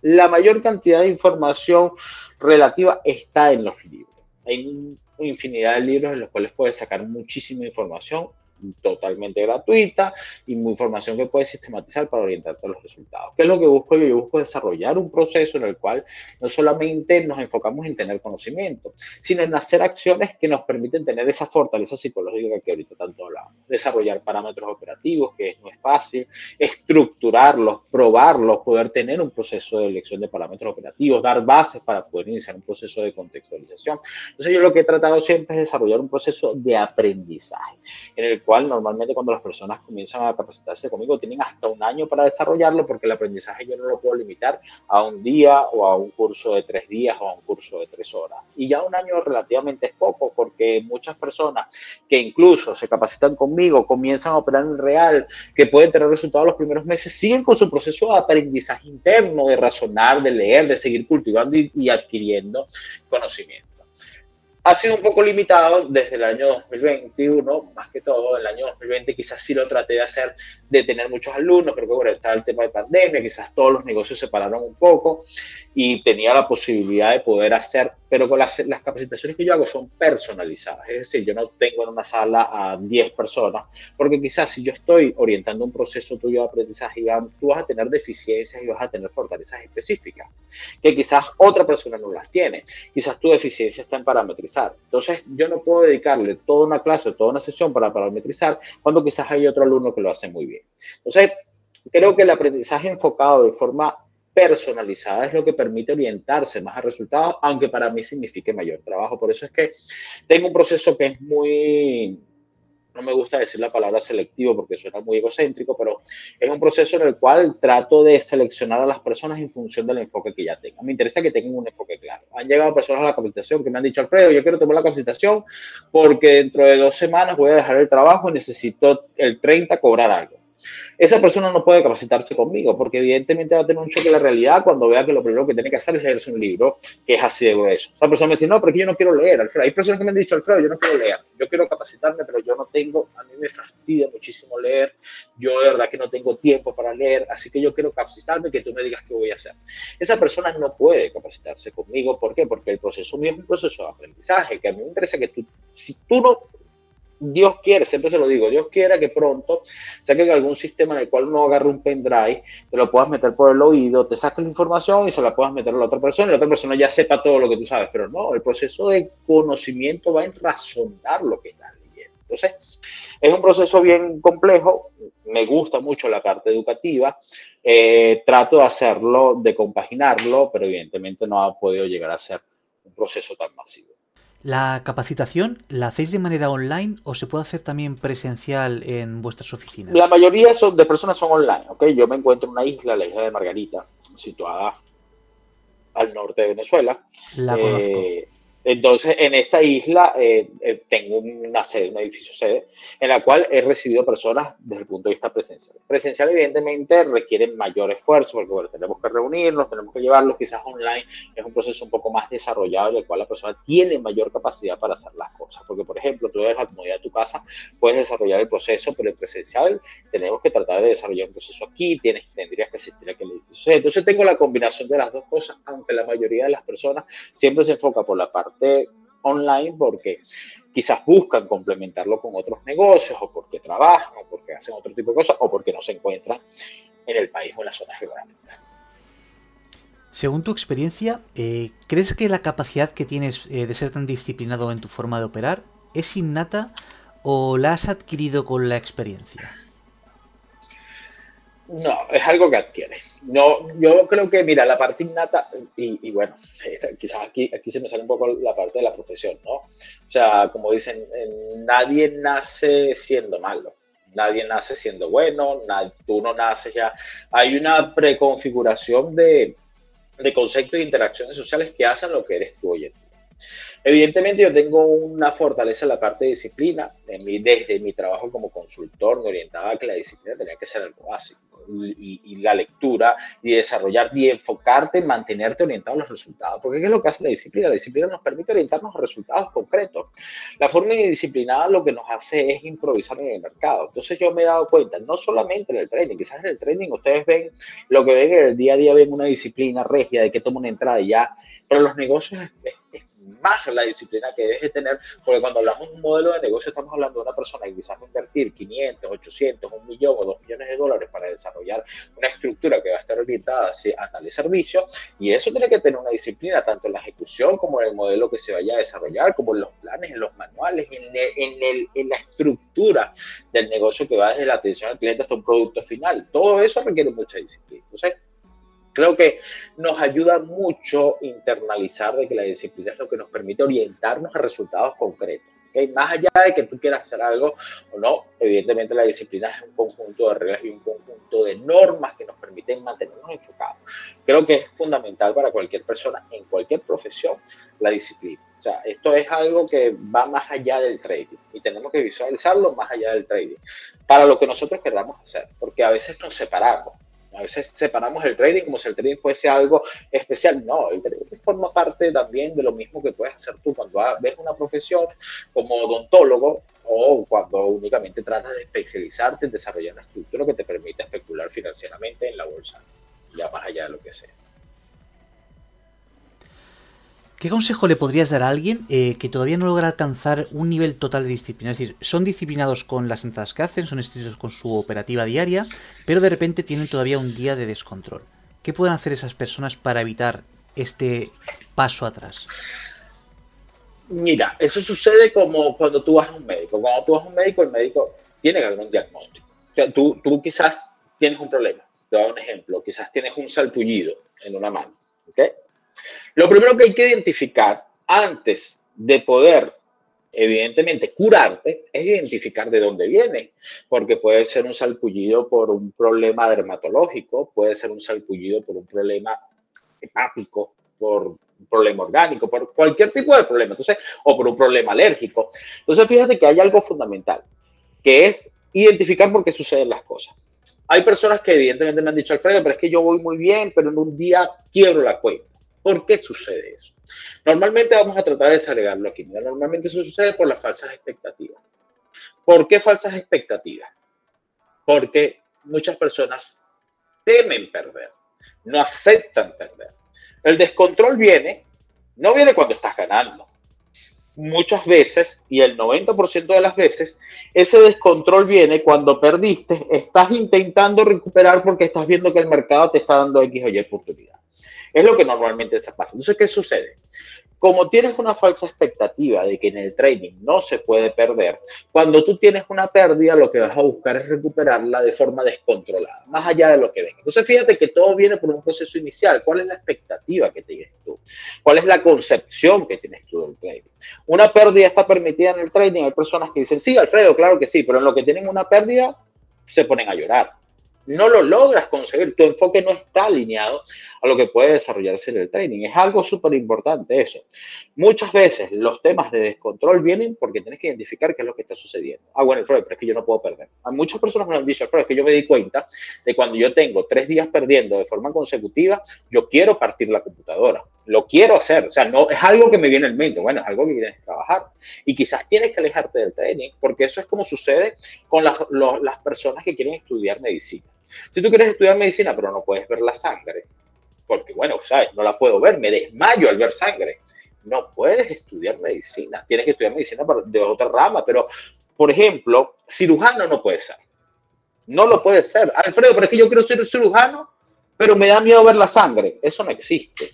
la mayor cantidad de información relativa está en los libros. Hay infinidad de libros en los cuales puedes sacar muchísima información totalmente gratuita y muy información que puedes sistematizar para orientarte a los resultados. ¿Qué es lo que busco yo? Yo busco desarrollar un proceso en el cual no solamente nos enfocamos en tener conocimiento, sino en hacer acciones que nos permiten tener esa fortaleza psicológica que ahorita tanto hablamos. Desarrollar parámetros operativos, que no es fácil, estructurarlos, probarlos, poder tener un proceso de elección de parámetros operativos, dar bases para poder iniciar un proceso de contextualización. Entonces yo lo que he tratado siempre es desarrollar un proceso de aprendizaje, en el cual normalmente cuando las personas comienzan a capacitarse conmigo tienen hasta un año para desarrollarlo porque el aprendizaje yo no lo puedo limitar a un día o a un curso de tres días o a un curso de tres horas. Y ya un año relativamente es poco porque muchas personas que incluso se capacitan conmigo, comienzan a operar en real, que pueden tener resultados los primeros meses, siguen con su proceso de aprendizaje interno, de razonar, de leer, de seguir cultivando y, adquiriendo conocimiento ha sido un poco limitado desde el año 2021, más que todo, el año 2020 quizás sí lo traté de hacer, de tener muchos alumnos, pero bueno, está el tema de pandemia, quizás todos los negocios se pararon un poco y tenía la posibilidad de poder hacer, pero con las, las, capacitaciones que yo hago son personalizadas, es decir, yo no tengo en una sala a 10 personas, porque quizás si yo estoy orientando un proceso tuyo de aprendizaje, Iván, tú vas a tener deficiencias y vas a tener fortalezas específicas, que quizás otra persona no las tiene, quizás tu deficiencia está en parametrizar, entonces yo no puedo dedicarle toda una clase, toda una sesión para parametrizar, cuando quizás hay otro alumno que lo hace muy bien. Entonces, creo que el aprendizaje enfocado de forma personalizada es lo que permite orientarse más a resultados, aunque para mí signifique mayor trabajo. Por eso es que tengo un proceso que es muy, no me gusta decir la palabra selectivo porque suena muy egocéntrico, pero es un proceso en el cual trato de seleccionar a las personas en función del enfoque que ya tengan. Me interesa que tengan un enfoque claro. Han llegado personas a la capacitación que me han dicho, Alfredo, yo quiero tomar la capacitación porque dentro de dos semanas voy a dejar el trabajo y necesito el 30 cobrar algo esa persona no puede capacitarse conmigo porque evidentemente va a tener un choque de la realidad cuando vea que lo primero que tiene que hacer es leerse un libro que es así de grueso. Esa persona me dice, no, porque yo no quiero leer, Alfredo. Hay personas que me han dicho, Alfredo, yo no quiero leer, yo quiero capacitarme, pero yo no tengo, a mí me fastidia muchísimo leer, yo de verdad que no tengo tiempo para leer, así que yo quiero capacitarme, que tú me digas qué voy a hacer. Esa persona no puede capacitarse conmigo, ¿por qué? Porque el proceso mío es un proceso de aprendizaje, que a mí me interesa que tú, si tú no Dios quiere, siempre se lo digo, Dios quiera que pronto saquen algún sistema en el cual uno agarre un pendrive, te lo puedas meter por el oído, te saques la información y se la puedas meter a la otra persona y la otra persona ya sepa todo lo que tú sabes. Pero no, el proceso de conocimiento va en razonar lo que estás leyendo. Entonces, es un proceso bien complejo, me gusta mucho la parte educativa, eh, trato de hacerlo, de compaginarlo, pero evidentemente no ha podido llegar a ser un proceso tan masivo. ¿La capacitación la hacéis de manera online o se puede hacer también presencial en vuestras oficinas? La mayoría de personas son online, ¿ok? Yo me encuentro en una isla, la isla de Margarita, situada al norte de Venezuela. La conozco. Entonces, en esta isla eh, eh, tengo una sede, un edificio sede, en la cual he recibido personas desde el punto de vista presencial. Presencial, evidentemente, requiere mayor esfuerzo, porque bueno, tenemos que reunirnos, tenemos que llevarlos, quizás online es un proceso un poco más desarrollado, en el cual la persona tiene mayor capacidad para hacer las cosas. Porque, por ejemplo, tú desde la comodidad de tu casa puedes desarrollar el proceso, pero en presencial tenemos que tratar de desarrollar un proceso aquí, tienes, tendrías que asistir a aquel edificio. Entonces, tengo la combinación de las dos cosas, aunque la mayoría de las personas siempre se enfoca por la parte online porque quizás buscan complementarlo con otros negocios o porque trabajan o porque hacen otro tipo de cosas o porque no se encuentran en el país o en la zona geográfica. Según tu experiencia, eh, ¿crees que la capacidad que tienes eh, de ser tan disciplinado en tu forma de operar es innata o la has adquirido con la experiencia? No, es algo que adquiere. No, yo creo que, mira, la parte innata, y, bueno, eh, quizás aquí, aquí se me sale un poco la parte de la profesión, ¿no? O sea, como dicen, nadie nace siendo malo, nadie nace siendo bueno, tú no naces ya. Hay una preconfiguración de, de conceptos e interacciones sociales que hacen lo que eres tú hoy en día. Evidentemente yo tengo una fortaleza en la parte de disciplina. desde mi trabajo como consultor me orientaba a que la disciplina tenía que ser algo básico. Y, la lectura y desarrollar y enfocarte en mantenerte orientado a los resultados. Porque ¿qué es lo que hace la disciplina? La disciplina nos permite orientarnos a resultados concretos. La forma indisciplinada lo que nos hace es improvisar en el mercado. Entonces yo me he dado cuenta, no solamente en el trading, quizás en el trading ustedes ven lo que ven en el día a día, ven una disciplina regia de que toma una entrada y ya, pero los negocios más la disciplina que debes de tener, porque cuando hablamos de un modelo de negocio estamos hablando de una persona que quizás va a invertir 500, 800, un millón o dos millones de dólares para desarrollar una estructura que va a estar orientada a tal servicio y eso tiene que tener una disciplina tanto en la ejecución como en el modelo que se vaya a desarrollar, como en los planes, en los manuales, en, en, el, en la estructura del negocio que va desde la atención al cliente hasta un producto final. Todo eso requiere mucha disciplina. Entonces, creo que nos ayuda mucho internalizar de que la disciplina es lo que nos permite orientarnos a resultados concretos. Más allá de que tú quieras hacer algo o no, evidentemente la disciplina es un conjunto de reglas y un conjunto de normas que nos permiten mantenernos enfocados. Creo que es fundamental para cualquier persona, en cualquier profesión, la disciplina. O sea, esto es algo que va más allá del trading y tenemos que visualizarlo más allá del trading para lo que nosotros queramos hacer, porque a veces nos separamos a veces separamos el trading como si el trading fuese algo especial. No, el trading forma parte también de lo mismo que puedes hacer tú cuando ves una profesión como odontólogo o cuando únicamente tratas de especializarte en desarrollar una estructura que te permita especular financieramente en la bolsa, ya más allá de lo que sea. ¿Qué consejo le podrías dar a alguien eh, que todavía no logra alcanzar un nivel total de disciplina? Es decir, son disciplinados con las entradas que hacen, son estrictos con su operativa diaria, pero de repente tienen todavía un día de descontrol. ¿Qué pueden hacer esas personas para evitar este paso atrás? Mira, eso sucede como cuando tú vas a un médico. Cuando tú vas a un médico, el médico tiene que haber un diagnóstico. O sea, tú, tú quizás tienes un problema. Te voy a dar un ejemplo. Quizás tienes un salpullido en una mano. ¿okay? Lo primero que hay que identificar antes de poder, evidentemente, curarte, es identificar de dónde viene, porque puede ser un salpullido por un problema dermatológico, puede ser un salpullido por un problema hepático, por un problema orgánico, por cualquier tipo de problema, entonces, o por un problema alérgico. Entonces, fíjate que hay algo fundamental, que es identificar por qué suceden las cosas. Hay personas que evidentemente me han dicho, Alfredo, pero es que yo voy muy bien, pero en un día quiebro la cuenta. ¿Por qué sucede eso? Normalmente vamos a tratar de desagregarlo aquí. Normalmente eso sucede por las falsas expectativas. ¿Por qué falsas expectativas? Porque muchas personas temen perder, no aceptan perder. El descontrol viene, no viene cuando estás ganando. Muchas veces, y el 90% de las veces, ese descontrol viene cuando perdiste, estás intentando recuperar porque estás viendo que el mercado te está dando X o Y oportunidad. Es lo que normalmente se pasa. Entonces, ¿qué sucede? Como tienes una falsa expectativa de que en el trading no se puede perder, cuando tú tienes una pérdida, lo que vas a buscar es recuperarla de forma descontrolada, más allá de lo que ven. Entonces, fíjate que todo viene por un proceso inicial. ¿Cuál es la expectativa que tienes tú? ¿Cuál es la concepción que tienes tú del trading? Una pérdida está permitida en el trading. Hay personas que dicen, sí, Alfredo, claro que sí, pero en lo que tienen una pérdida, se ponen a llorar no lo logras conseguir, tu enfoque no está alineado a lo que puede desarrollarse en el trading. Es algo súper importante eso. Muchas veces los temas de descontrol vienen porque tienes que identificar qué es lo que está sucediendo. Ah, bueno, Freud, pero es que yo no puedo perder. Hay muchas personas me han dicho, Freud, es que yo me di cuenta de cuando yo tengo tres días perdiendo de forma consecutiva, yo quiero partir la computadora. Lo quiero hacer. O sea, no es algo que me viene en mente. Bueno, es algo que tienes que trabajar. Y quizás tienes que alejarte del trading porque eso es como sucede con las personas que quieren estudiar medicina si tú quieres estudiar medicina, pero no puedes ver la sangre, porque bueno, sabes, no la puedo ver, me desmayo al ver sangre. No puedes estudiar medicina, tienes que estudiar medicina de otra rama, pero por ejemplo, cirujano no puede ser. No lo puede ser. Alfredo, pero es que yo quiero ser cirujano, pero me da miedo ver la sangre. Eso no existe.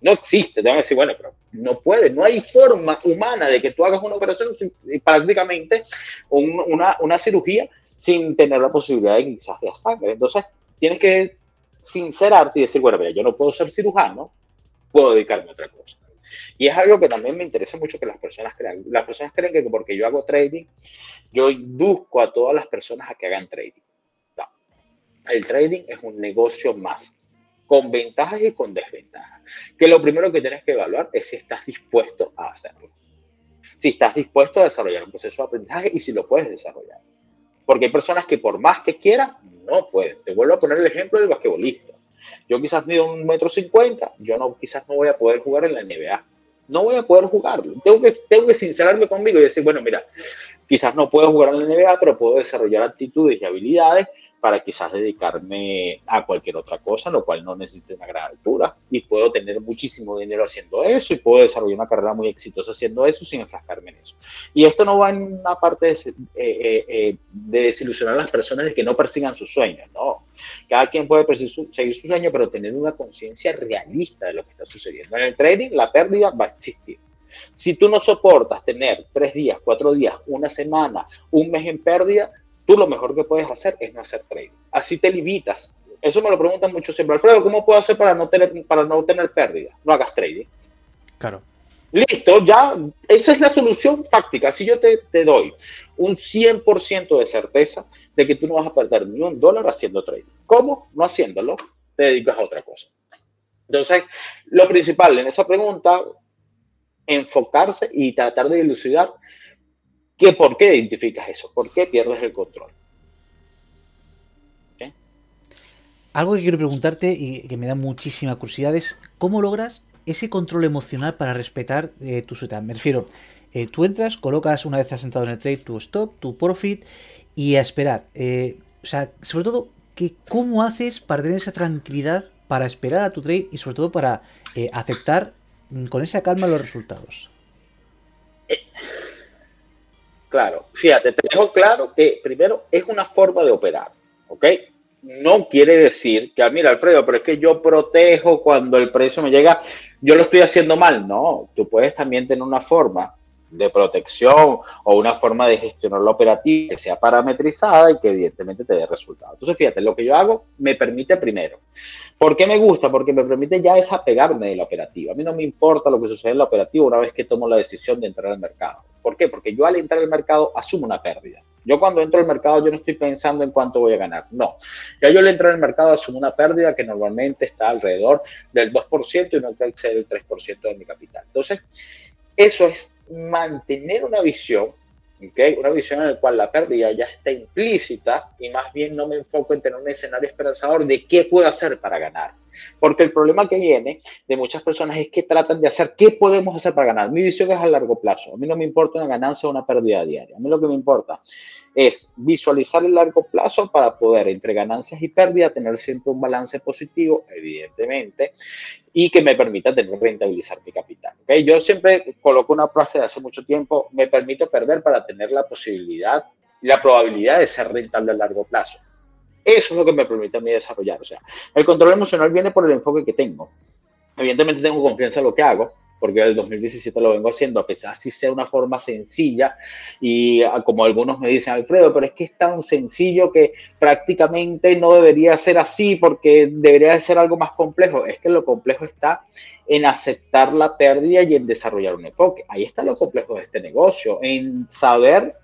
No existe. Te van a decir, bueno, pero no puede. No hay forma humana de que tú hagas una operación prácticamente una, una cirugía sin tener la posibilidad de quizás de sangre. Entonces, tienes que sincerarte y decir, bueno, mira, yo no puedo ser cirujano, puedo dedicarme a otra cosa. Y es algo que también me interesa mucho que las personas crean. Las personas creen que porque yo hago trading, yo induzco a todas las personas a que hagan trading. No. El trading es un negocio más, con ventajas y con desventajas. Que lo primero que tienes que evaluar es si estás dispuesto a hacerlo. Si estás dispuesto a desarrollar un proceso de aprendizaje y si lo puedes desarrollar. Porque hay personas que por más que quieran, no pueden. Te vuelvo a poner el ejemplo del basquetbolista. Yo quizás mido un metro cincuenta, yo no, quizás no voy a poder jugar en la NBA. No voy a poder jugarlo. Tengo que, tengo que sincerarme conmigo y decir, bueno, mira, quizás no puedo jugar en la NBA, pero puedo desarrollar actitudes y habilidades para quizás dedicarme a cualquier otra cosa, lo cual no necesita una gran altura y puedo tener muchísimo dinero haciendo eso y puedo desarrollar una carrera muy exitosa haciendo eso sin enfrascarme en eso. Y esto no va en una parte de, eh, eh, eh, de desilusionar a las personas de que no persigan sus sueños, no. Cada quien puede seguir su sueño, pero tener una conciencia realista de lo que está sucediendo. En el trading, la pérdida va a existir. Si tú no soportas tener tres días, cuatro días, una semana, un mes en pérdida, tú lo mejor que puedes hacer es no hacer trading. Así te limitas. Eso me lo preguntan mucho siempre. Alfredo, ¿cómo puedo hacer para no tener, para no tener pérdida? No hagas trading. Claro. Listo, ya, esa es la solución fáctica. Si yo te, te doy un 100% de certeza de que tú no vas a perder ni un dólar haciendo trading. ¿Cómo? No haciéndolo, te dedicas a otra cosa. Entonces, lo principal en esa pregunta, enfocarse y tratar de dilucidar que por qué identificas eso, por qué pierdes el control. Algo que quiero preguntarte y que me da muchísima curiosidad es cómo logras ese control emocional para respetar eh, tu setup. Me refiero, eh, tú entras, colocas una vez has entrado en el trade tu stop, tu profit y a esperar. Eh, o sea, sobre todo, que ¿cómo haces para tener esa tranquilidad para esperar a tu trade y sobre todo para aceptar mm, con esa calma los resultados? Claro, fíjate, te dejo claro que primero es una forma de operar, ¿ok? No quiere decir que, ah, mira, Alfredo, pero es que yo protejo cuando el precio me llega, yo lo estoy haciendo mal. No, tú puedes también tener una forma de protección o una forma de gestionar la operativa que sea parametrizada y que evidentemente te dé resultados. Entonces, fíjate, lo que yo hago me permite primero. ¿Por qué me gusta? Porque me permite ya desapegarme de la operativa. A mí no me importa lo que sucede en la operativa una vez que tomo la decisión de entrar al mercado. ¿Por qué? Porque yo al entrar al mercado asumo una pérdida. Yo cuando entro al mercado yo no estoy pensando en cuánto voy a ganar. No. Ya yo al entrar al mercado asumo una pérdida que normalmente está alrededor del 2% y no excede el 3% de mi capital. Entonces, eso es mantener una visión, ¿okay? una visión en la cual la pérdida ya está implícita y más bien no me enfoco en tener un escenario esperanzador de qué puedo hacer para ganar. Porque el problema que viene de muchas personas es que tratan de hacer qué podemos hacer para ganar. Mi visión es a largo plazo. A mí no me importa una ganancia o una pérdida diaria. A mí lo que me importa es visualizar el largo plazo para poder entre ganancias y pérdidas tener siempre un balance positivo, evidentemente, y que me permita tener rentabilizar mi capital. ¿okay? Yo siempre coloco una frase de hace mucho tiempo, me permito perder para tener la posibilidad y la probabilidad de ser rentable a largo plazo. Eso es lo que me permite a mí desarrollar. O sea, el control emocional viene por el enfoque que tengo. Evidentemente tengo confianza en lo que hago, porque el 2017 lo vengo haciendo, a pesar si sea una forma sencilla y ah, como algunos me dicen, Alfredo, pero es que es tan sencillo que prácticamente no debería ser así porque debería ser algo más complejo. Es que lo complejo está en aceptar la pérdida y en desarrollar un enfoque. Ahí está lo complejo de este negocio, en saber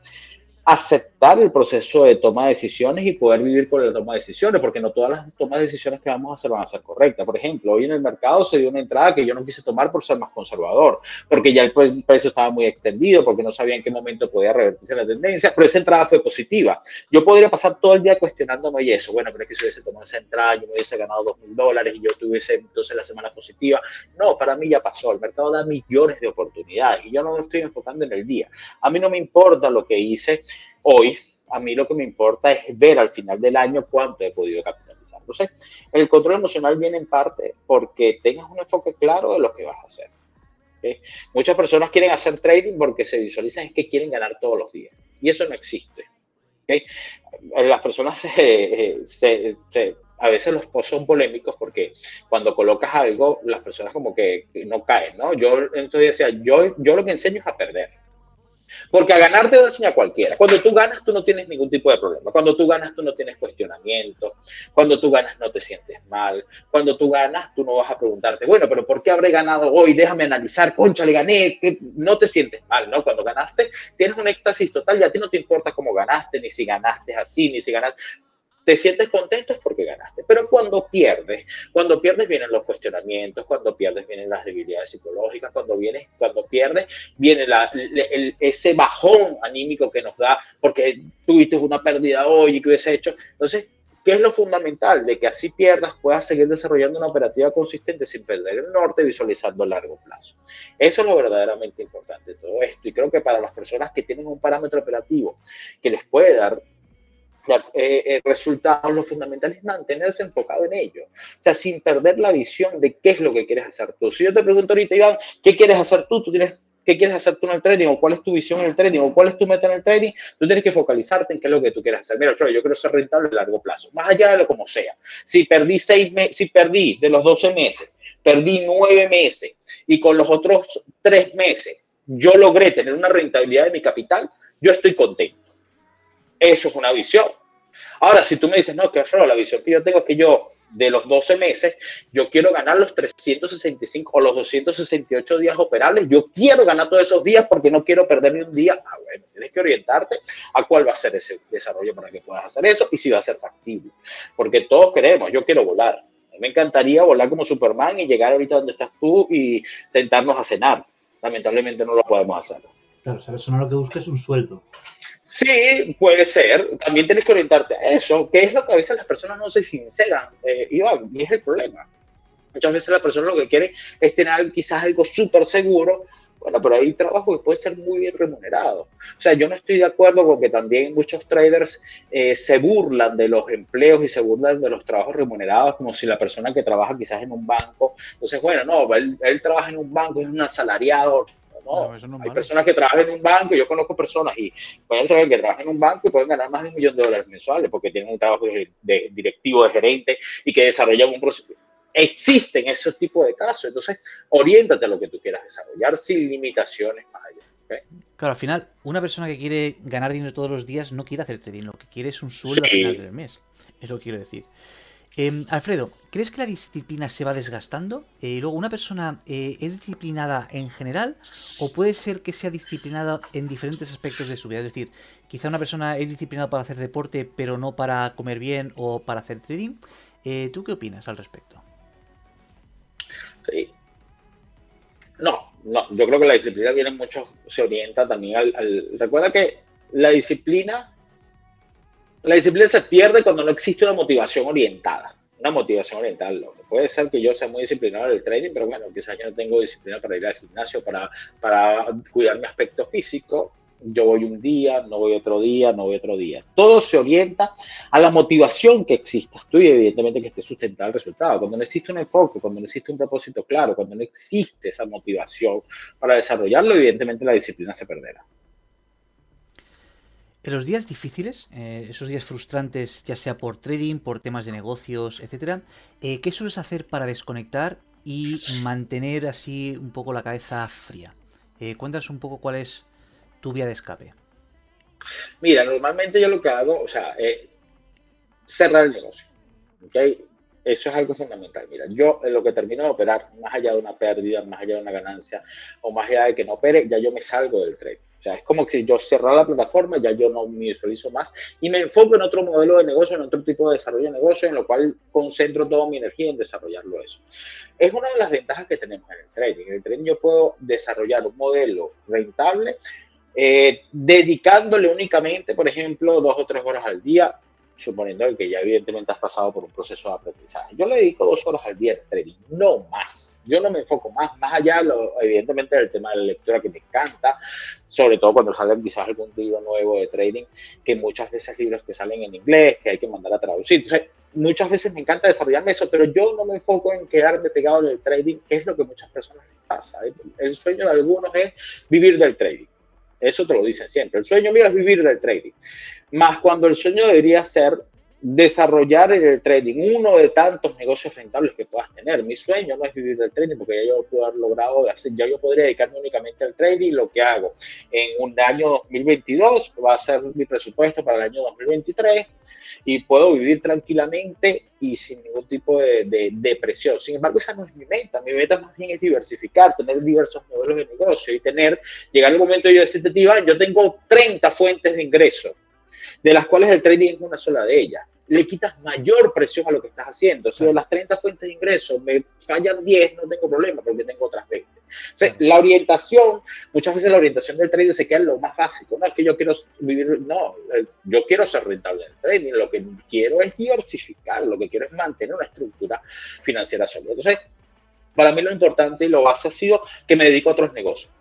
aceptar el proceso de toma de decisiones y poder vivir con la toma de decisiones, porque no todas las tomas de decisiones que vamos a hacer van a ser correctas. Por ejemplo, hoy en el mercado se dio una entrada que yo no quise tomar por ser más conservador, porque ya el precio estaba muy extendido, porque no sabía en qué momento podía revertirse la tendencia, pero esa entrada fue positiva. Yo podría pasar todo el día cuestionándome y eso, bueno, pero es que si hubiese tomado esa entrada, yo me hubiese ganado dos mil dólares y yo tuviese entonces la semana positiva. No, para mí ya pasó. El mercado da millones de oportunidades y yo no me estoy enfocando en el día. A mí no me importa lo que hice Hoy, a mí lo que me importa es ver al final del año cuánto he podido capitalizar. Entonces, el control emocional viene en parte porque tengas un enfoque claro de lo que vas a hacer. Muchas personas quieren hacer trading porque se visualizan es que quieren ganar todos los días. Y eso no existe. Las personas a veces los son polémicos porque cuando colocas algo, las personas como que no caen, ¿no? Yo entonces decía, yo, yo lo que enseño es a perder. Porque a ganar te enseña cualquiera. Cuando tú ganas, tú no tienes ningún tipo de problema. Cuando tú ganas, tú no tienes cuestionamiento. Cuando tú ganas, no te sientes mal. Cuando tú ganas, tú no vas a preguntarte, bueno, pero ¿por qué habré ganado hoy? Déjame analizar, concha, le gané. No te sientes mal, ¿no? Cuando ganaste, tienes un éxtasis total y a ti no te importa cómo ganaste, ni si ganaste así, ni si ganaste te sientes contento es porque ganaste. Pero cuando pierdes, cuando pierdes vienen los cuestionamientos, cuando pierdes vienen las debilidades psicológicas, cuando, vienes, cuando pierdes viene ese bajón anímico que nos da porque tuviste una pérdida hoy y que hubiese hecho. Entonces, ¿qué es lo fundamental? De que así pierdas, puedas seguir desarrollando una operativa consistente sin perder el norte, visualizando a largo plazo. Eso es lo verdaderamente importante de todo esto. Y creo que para las personas que tienen un parámetro operativo que les puede dar eh, eh, resultados, lo fundamental es mantenerse enfocado en ello. O sea, sin perder la visión de qué es lo que quieres hacer tú. Si yo te pregunto ahorita, Iván, ¿qué quieres hacer tú? Tú tienes qué quieres hacer tú en el trading o cuál es tu visión en el trading o cuál es tu meta en el trading, tú tienes que focalizarte en qué es lo que tú quieres hacer. Mira, yo, yo quiero ser rentable a largo plazo, más allá de lo como sea. Si perdí seis meses, si perdí de los 12 meses, perdí nueve meses y con los otros tres meses yo logré tener una rentabilidad de mi capital, yo estoy contento. Eso es una visión. Ahora, si tú me dices, no, que Alfredo, la visión que yo tengo es que yo, de los 12 meses, yo quiero ganar los 365 o los 268 días operables. Yo quiero ganar todos esos días porque no quiero perder ni un día. Ah, bueno, tienes que orientarte a cuál va a ser ese desarrollo para que puedas hacer eso y si va a ser factible. Porque todos queremos, yo quiero volar. me encantaría volar como Superman y llegar ahorita donde estás tú y sentarnos a cenar. Lamentablemente no lo podemos hacer. Claro, o sea, no lo que busca es un sueldo. Sí, puede ser. También tienes que orientarte a eso, que es lo que a veces las personas no se sinceran, eh, y es el problema. Muchas veces la persona lo que quiere es tener quizás algo súper seguro, bueno, pero hay trabajo que puede ser muy bien remunerado. O sea, yo no estoy de acuerdo con que también muchos traders eh, se burlan de los empleos y se burlan de los trabajos remunerados, como si la persona que trabaja quizás en un banco, entonces, bueno, no, él, él trabaja en un banco, es un asalariado, no, hay personas que trabajan en un banco, yo conozco personas y pueden saber que trabajan en un banco y pueden ganar más de un millón de dólares mensuales porque tienen un trabajo de, directivo, de gerente y que desarrollan un proceso. Existen esos tipos de casos, entonces oriéntate a lo que tú quieras desarrollar sin limitaciones más allá. Claro, al final, una persona que quiere ganar dinero todos los días no quiere hacer trading, lo que quiere es un sueldo al final del mes. Es que quiero decir. Em, Alfredo, ¿crees que la disciplina se va desgastando? Eh, luego, ¿una persona eh, es disciplinada en general o puede ser que sea disciplinada en diferentes aspectos de su vida? Es decir, quizá una persona es disciplinada para hacer deporte pero no para comer bien o para hacer trading. Eh, ¿Tú qué opinas al respecto? Sí. No, no, yo creo que la disciplina viene mucho, se orienta también al... Recuerda que la disciplina la disciplina se pierde cuando no existe una motivación orientada. Una motivación orientada. Puede ser que yo sea muy disciplinado en el trading, pero bueno, quizás yo no tengo disciplina para ir al gimnasio, para, para cuidar mi aspecto físico. Yo voy un día, no voy otro día, no voy otro día. Todo se orienta a la motivación que exista tú y evidentemente que esté sustentado el resultado. Cuando no existe un enfoque, cuando no existe un propósito claro, cuando no existe esa motivación para desarrollarlo, evidentemente la disciplina se perderá. En los días difíciles, eh, esos días frustrantes, ya sea por trading, por temas de negocios, etcétera, eh, ¿qué sueles hacer para desconectar y mantener así un poco la cabeza fría? Eh, cuéntanos un poco cuál es tu vía de escape. Mira, normalmente yo lo que hago, o sea, cerrar el negocio. ¿okay? Eso es algo fundamental. Mira, yo en lo que termino de operar, más allá de una pérdida, más allá de una ganancia, o más allá de que no opere, ya yo me salgo del trade sea, es como que yo cerrar la plataforma, ya yo no me visualizo más y me enfoco en otro modelo de negocio, en otro tipo de desarrollo de negocio, en lo cual concentro toda mi energía en desarrollarlo eso. Es una de las ventajas que tenemos en el trading. En el trading yo puedo desarrollar un modelo rentable eh, dedicándole únicamente, por ejemplo, dos o tres horas al día suponiendo que ya evidentemente has pasado por un proceso de aprendizaje. Yo le dedico dos horas al día al trading, no más. Yo no me enfoco más, más allá, lo, evidentemente, del tema de la lectura que me encanta, sobre todo cuando sale quizás algún libro nuevo de trading, que muchas veces libros que salen en inglés, que hay que mandar a traducir. Entonces, muchas veces me encanta desarrollarme eso, pero yo no me enfoco en quedarme pegado en el trading, que es lo que muchas personas les pasa. El sueño de algunos es vivir del trading. Eso te lo dicen siempre. El sueño mío es vivir del trading más cuando el sueño debería ser desarrollar el trading uno de tantos negocios rentables que puedas tener. Mi sueño no es vivir del trading porque ya yo puedo haber logrado, ya yo podría dedicarme únicamente al trading. Lo que hago en un año 2022 va a ser mi presupuesto para el año 2023 y puedo vivir tranquilamente y sin ningún tipo de, de, presión. Sin embargo, esa no es mi meta. Mi meta más bien es diversificar, tener diversos modelos de negocio y tener, llegar el momento de yo decirte, Iván, yo tengo 30 fuentes de ingresos de las cuales el trading es una sola de ellas. Le quitas mayor presión a lo que estás haciendo. Si de las 30 fuentes de ingresos me fallan 10, no tengo problema porque tengo otras 20. la orientación, muchas veces la orientación del trading se queda en lo más básico. No es que yo quiero vivir, no, eh, yo quiero ser rentable en el trading. Lo que quiero es diversificar, lo que quiero es mantener una estructura financiera sólida. Entonces, para mí lo importante y lo base ha sido que me dedico a otros negocios.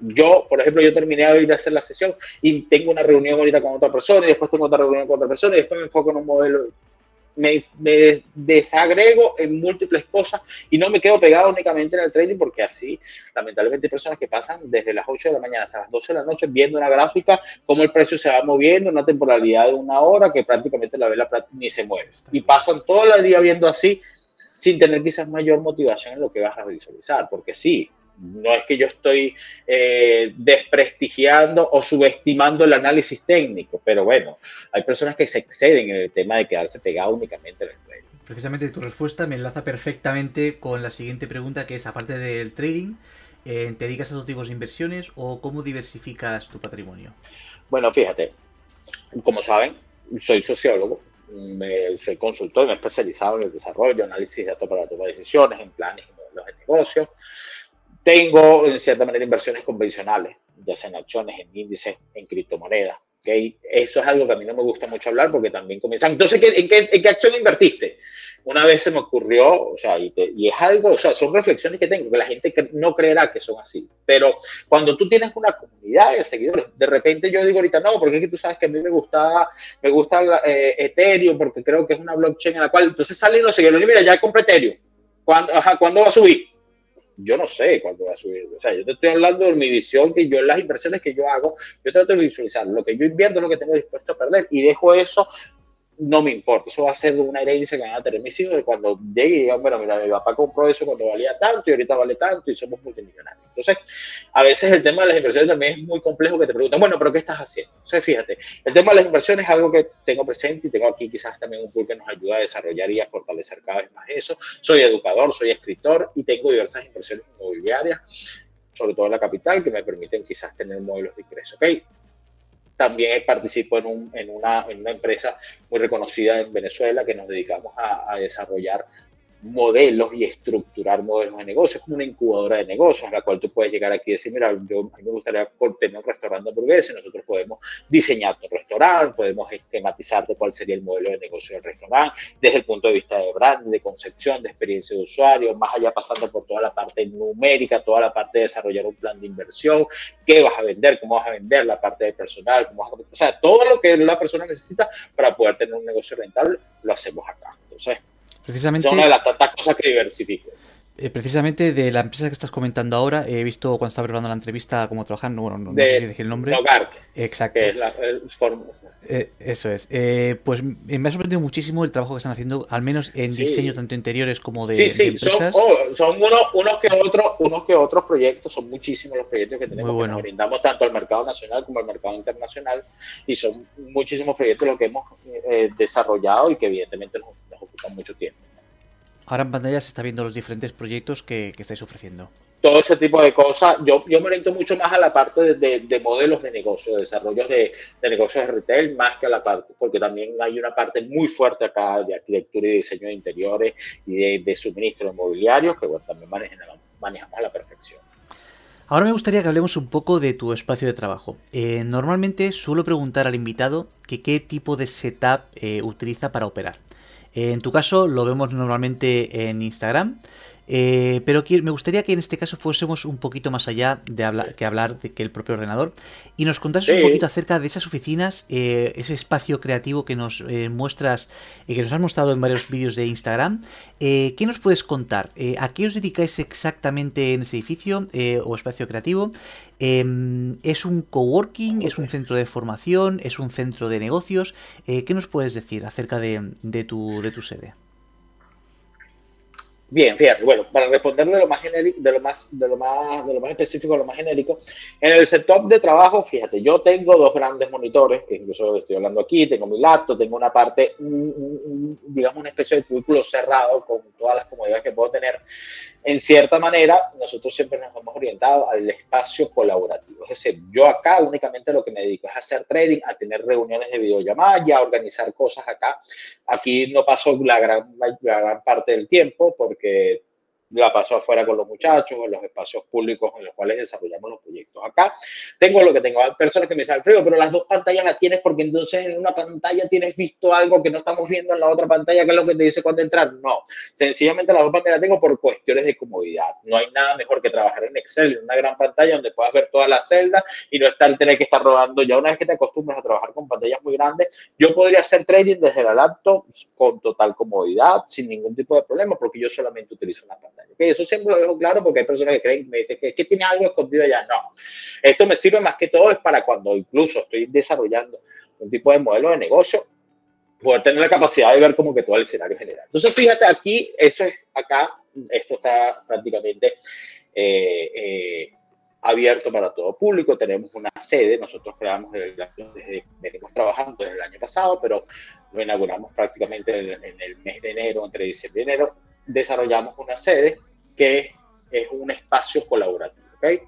Yo, por ejemplo, yo terminé hoy de hacer la sesión y tengo una reunión ahorita con otra persona y después tengo otra reunión con otra persona y después me enfoco en un modelo me, desagrego en múltiples cosas y no me quedo pegado únicamente en el trading porque así, lamentablemente, hay personas que pasan desde las 8 de la mañana hasta las 12 de la noche viendo una gráfica, cómo el precio se va moviendo, una temporalidad de una hora que prácticamente la vela ni se mueve. Y pasan todo el día viendo así sin tener quizás mayor motivación en lo que vas a visualizar, porque sí, no es que yo estoy eh, desprestigiando o subestimando el análisis técnico, pero bueno, hay personas que se exceden en el tema de quedarse pegado únicamente en el trading. Precisamente tu respuesta me enlaza perfectamente con la siguiente pregunta, que es, aparte del trading, eh, ¿te dedicas a otros tipos de inversiones o cómo diversificas tu patrimonio? Bueno, fíjate, como saben, soy sociólogo, soy consultor, me he especializado en el desarrollo, análisis de datos para la toma de decisiones, en planes y modelos de negocio tengo, en cierta manera, inversiones convencionales, ya sea en acciones, en índices, en criptomonedas. ¿okay? Eso es algo que a mí no me gusta mucho hablar porque también comienzan. Entonces, ¿en qué, en qué acción invertiste? Una vez se me ocurrió, o sea, y, y, es algo, o sea, son reflexiones que tengo, que la gente no creerá que son así. Pero cuando tú tienes una comunidad de seguidores, de repente yo digo ahorita, no, porque es que tú sabes que a mí me gusta, me gusta eh, Ethereum porque creo que es una blockchain en la cual, entonces salen los seguidores y mira, ya compré Ethereum. ¿Cuándo, ajá, ¿cuándo va a subir? Yo no sé cuándo va a subir. O sea, yo te estoy hablando de mi visión, que yo las inversiones que yo hago, yo trato de visualizar lo que yo invierto, lo que tengo dispuesto a perder y dejo eso no me importa, eso va a ser una herencia que van a tener mis hijos de cuando llegue y digan, bueno, mira, mi papá compró eso cuando valía tanto y ahorita vale tanto y somos multimillonarios. Entonces, a veces el tema de las inversiones también es muy complejo que te preguntan, bueno, pero ¿qué estás haciendo? Entonces, fíjate, el tema de las inversiones es algo que tengo presente y tengo aquí quizás también un pool que nos ayuda a desarrollar y a fortalecer cada vez más eso. Soy educador, soy escritor y tengo diversas inversiones inmobiliarias, sobre todo en la capital, que me permiten quizás tener modelos de ingreso. ¿ok? También participo en, un, en, una, en, una, empresa muy reconocida en Venezuela que nos dedicamos a, a desarrollar modelos y estructurar modelos de negocios, como una incubadora de negocios, a la cual tú puedes llegar aquí y decir, mira, yo, a mí me gustaría tener un restaurante hamburguesa, nosotros podemos diseñar tu restaurante, podemos esquematizar cuál sería el modelo de negocio del restaurante, desde el punto de vista de brand, de concepción, de experiencia de usuario, más allá pasando por toda la parte numérica, toda la parte de desarrollar un plan de inversión, qué vas a vender, cómo vas a vender, la parte de personal. O sea, todo lo que la persona necesita para poder tener un negocio rentable, lo hacemos acá. Entonces, Precisamente, una de las tantas cosas que diversifico. Eh, precisamente de la empresa que estás comentando ahora, he visto cuando estaba preparando la entrevista cómo trabajan, bueno, no, sé si dije el nombre. Exacto. Que es la, eh, eso es. Eh, pues me ha sorprendido muchísimo el trabajo que están haciendo, al menos en diseño tanto interiores como de, sí, sí. empresas. Son, oh, son unos, unos, que otros, unos que otros proyectos, son muchísimos los proyectos que tenemos, que nos brindamos tanto al mercado nacional como al mercado internacional, y son muchísimos proyectos los que hemos desarrollado y que evidentemente nos ocupan mucho tiempo. Ahora en pantalla se está viendo los diferentes proyectos que, estáis ofreciendo. Todo ese tipo de cosas. Yo, yo me oriento mucho más a la parte de, modelos de negocio, de desarrollos de, negocios de retail, más que a la parte, porque también hay una parte muy fuerte acá de arquitectura y diseño de interiores y de, suministro inmobiliario, que bueno, también manejamos a la perfección. Ahora me gustaría que hablemos un poco de tu espacio de trabajo. Eh, normalmente suelo preguntar al invitado que qué tipo de setup eh, utiliza para operar. En tu caso lo vemos normalmente en Instagram eh, pero me gustaría que en este caso fuésemos un poquito más allá de hablar, que hablar de que el propio ordenador y nos contases un poquito acerca de esas oficinas, eh, ese espacio creativo que nos eh, muestras y que nos has mostrado en varios vídeos de Instagram. ¿Qué nos puedes contar? ¿A qué os dedicáis exactamente en ese edificio o espacio creativo? Em, ¿Es un coworking? ¿Es un centro de formación? ¿Es un centro de negocios? ¿Qué nos puedes decir acerca de, tu, de tu sede? Bien, fíjate, bueno, para responder de lo más genérico, de lo más, de lo más, de lo más específico, lo más genérico, en el setup de trabajo, fíjate, yo tengo dos grandes monitores, que incluso estoy hablando aquí, tengo mi laptop, tengo una parte, digamos, una especie de cubículo cerrado con todas las comodidades que puedo tener en cierta manera, nosotros siempre nos hemos orientado al espacio colaborativo. Es decir, yo acá únicamente lo que me dedico es a hacer trading, a tener reuniones de videollamada y a organizar cosas acá. Aquí no paso la gran, la gran parte del tiempo porque la paso afuera con los muchachos, en los espacios públicos en los cuales desarrollamos los proyectos. Acá tengo lo que tengo. Hay personas que me dicen, Alfredo, pero las dos pantallas las tienes porque entonces en una pantalla tienes visto algo que no estamos viendo en la otra pantalla, que es lo que te dice cuando entrar. No, sencillamente las dos pantallas las tengo por cuestiones de comodidad. No hay nada mejor que trabajar en Excel, en una gran pantalla donde puedas ver todas las celdas y no estar, tener que estar rodando. Ya una vez que te acostumbras a trabajar con pantallas muy grandes, yo podría hacer trading desde la laptop con total comodidad, sin ningún tipo de problema, porque yo solamente utilizo una pantalla. Eso siempre lo dejo claro porque hay personas que creen, me dicen que, que tiene algo escondido allá. No, esto me sirve más que todo es para cuando incluso estoy desarrollando un tipo de modelo de negocio, poder tener la capacidad de ver como que todo el escenario general. Entonces, fíjate aquí, eso es acá, esto está prácticamente eh, eh, abierto para todo público. Tenemos una sede, nosotros creamos desde, venimos trabajando desde el año pasado, pero lo inauguramos prácticamente en, el mes de enero, entre diciembre y enero. Desarrollamos una sede que es un espacio colaborativo. ¿okay?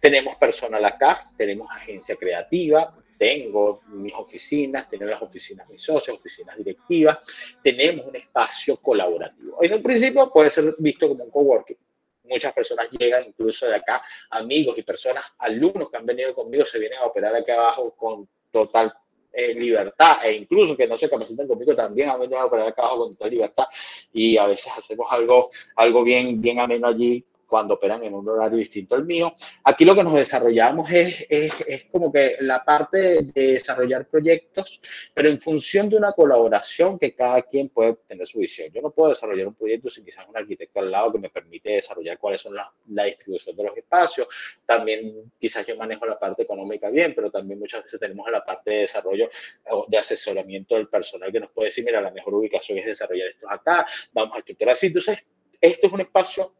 Tenemos personal acá, tenemos agencia creativa, tengo mis oficinas, tenemos las oficinas de mis socios, oficinas directivas, tenemos un espacio colaborativo. En un principio puede ser visto como un coworking. Muchas personas llegan incluso de acá, amigos y personas, alumnos que han venido conmigo, se vienen a operar aquí abajo con total eh, libertad e incluso que no se capacitan conmigo también han venido a operar acá abajo con total libertad. Y a veces hacemos algo, algo bien, bien ameno allí cuando operan en un horario distinto al mío. Aquí lo que nos desarrollamos es, es, es, como que la parte de desarrollar proyectos, pero en función de una colaboración que cada quien puede tener su visión. Yo no puedo desarrollar un proyecto sin quizás un arquitecto al lado que me permite desarrollar cuáles son la, la distribución de los espacios. También quizás yo manejo la parte económica bien, pero también muchas veces tenemos la parte de desarrollo o de asesoramiento del personal que nos puede decir, mira, la mejor ubicación es desarrollar esto acá, vamos a estructurar así. Entonces, esto es un espacio